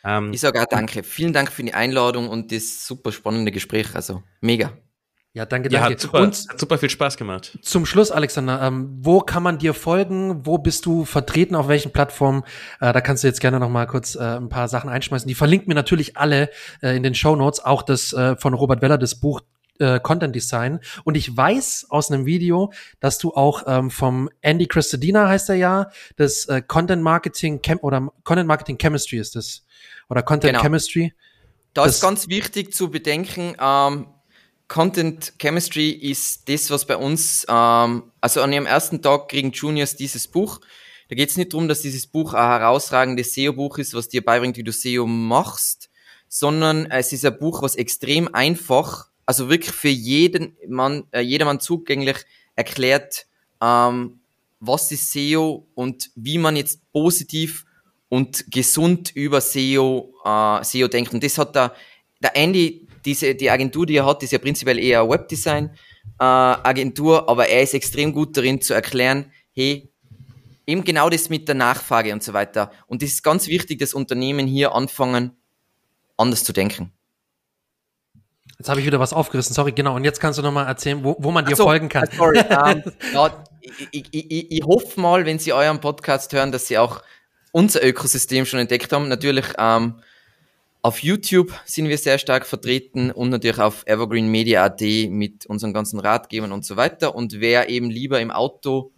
Ähm, ich sage auch danke. Vielen Dank für die Einladung und das super spannende Gespräch. Also mega. Ja, danke, danke. Ja, hat super, und hat super viel Spaß gemacht. Zum Schluss, Alexander, ähm, wo kann man dir folgen? Wo bist du vertreten? Auf welchen Plattformen? Äh, da kannst du jetzt gerne noch mal kurz äh, ein paar Sachen einschmeißen. Die verlinkt mir natürlich alle äh, in den Show Notes, auch das äh, von Robert Weller, das Buch äh, Content Design. Und ich weiß aus einem Video, dass du auch ähm, vom Andy Christadina heißt er ja, das äh, Content Marketing Chem oder Content Marketing Chemistry ist das. Oder Content genau. Chemistry. Da ist ganz wichtig zu bedenken, ähm, Content Chemistry ist das, was bei uns, ähm, also an ihrem ersten Tag kriegen Juniors dieses Buch. Da geht es nicht darum, dass dieses Buch ein herausragendes SEO-Buch ist, was dir beibringt, wie du SEO machst, sondern es ist ein Buch, was extrem einfach, also wirklich für jeden Mann, äh, jedermann zugänglich erklärt, ähm, was ist SEO und wie man jetzt positiv und gesund über SEO, äh, SEO denkt. Und das hat da der Andy diese, die Agentur, die er hat, ist ja prinzipiell eher eine Webdesign-Agentur, äh, aber er ist extrem gut darin zu erklären, hey, eben genau das mit der Nachfrage und so weiter. Und es ist ganz wichtig, dass Unternehmen hier anfangen, anders zu denken. Jetzt habe ich wieder was aufgerissen, sorry, genau. Und jetzt kannst du nochmal erzählen, wo, wo man dir so, folgen kann. Äh, sorry, um, ähm, ja, ich, ich, ich, ich hoffe mal, wenn Sie euren Podcast hören, dass Sie auch unser Ökosystem schon entdeckt haben. Natürlich ähm, auf YouTube sind wir sehr stark vertreten und natürlich auf Evergreen Media AD mit unseren ganzen Ratgebern und so weiter. Und wer eben lieber im Auto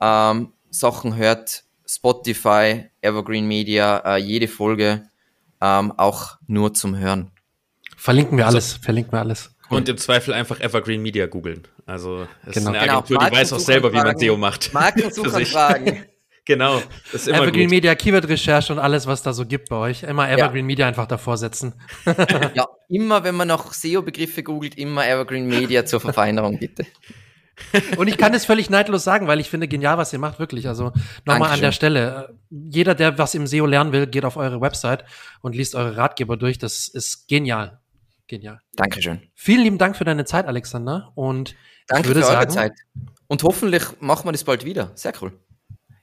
ähm, Sachen hört, Spotify, Evergreen Media, äh, jede Folge auch nur zum Hören. Verlinken wir alles, also, verlinken wir alles. Und im Zweifel einfach Evergreen Media googeln. Also es genau. ist eine Agentur, genau. die weiß auch selber, wie man SEO macht. Markensuchanfragen. Genau. Das ist immer Evergreen gut. Media, Keyword-Recherche und alles, was da so gibt bei euch. Immer Evergreen ja. Media einfach davor setzen. ja, immer, wenn man noch SEO-Begriffe googelt, immer Evergreen Media zur Verfeinerung, bitte. Und ich kann es völlig neidlos sagen, weil ich finde genial, was ihr macht, wirklich. Also nochmal an der Stelle. Jeder, der was im SEO lernen will, geht auf eure Website und liest eure Ratgeber durch. Das ist genial. Genial. Dankeschön. Vielen lieben Dank für deine Zeit, Alexander. Und Danke für eure sagen, Zeit. Und hoffentlich machen wir das bald wieder. Sehr cool.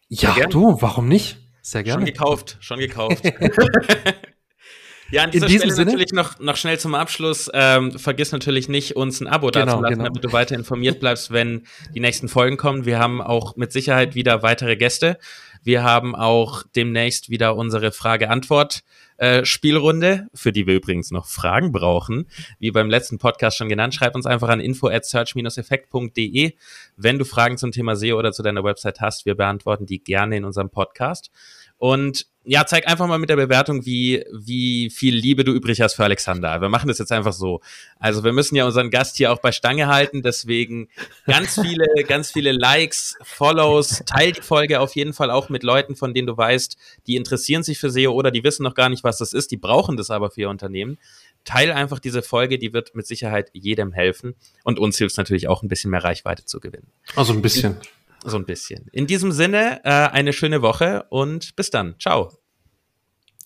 Ja, du, warum nicht? Sehr gerne. Schon gekauft, schon gekauft. ja, an dieser In Stelle Sinne? natürlich noch, noch schnell zum Abschluss. Ähm, vergiss natürlich nicht, uns ein Abo genau, dazulassen, genau. damit du weiter informiert bleibst, wenn die nächsten Folgen kommen. Wir haben auch mit Sicherheit wieder weitere Gäste. Wir haben auch demnächst wieder unsere Frage-Antwort äh, Spielrunde, für die wir übrigens noch Fragen brauchen. Wie beim letzten Podcast schon genannt, schreib uns einfach an info at search-effekt.de, wenn du Fragen zum Thema SEO oder zu deiner Website hast. Wir beantworten die gerne in unserem Podcast. Und ja, zeig einfach mal mit der Bewertung, wie, wie viel Liebe du übrig hast für Alexander. Wir machen das jetzt einfach so. Also wir müssen ja unseren Gast hier auch bei Stange halten, deswegen ganz viele, ganz viele Likes, Follows, teil die Folge auf jeden Fall auch mit Leuten, von denen du weißt, die interessieren sich für SEO oder die wissen noch gar nicht, was das ist, die brauchen das aber für ihr Unternehmen. Teil einfach diese Folge, die wird mit Sicherheit jedem helfen und uns hilft es natürlich auch ein bisschen mehr Reichweite zu gewinnen. Also ein bisschen. So ein bisschen. In diesem Sinne, äh, eine schöne Woche und bis dann. Ciao.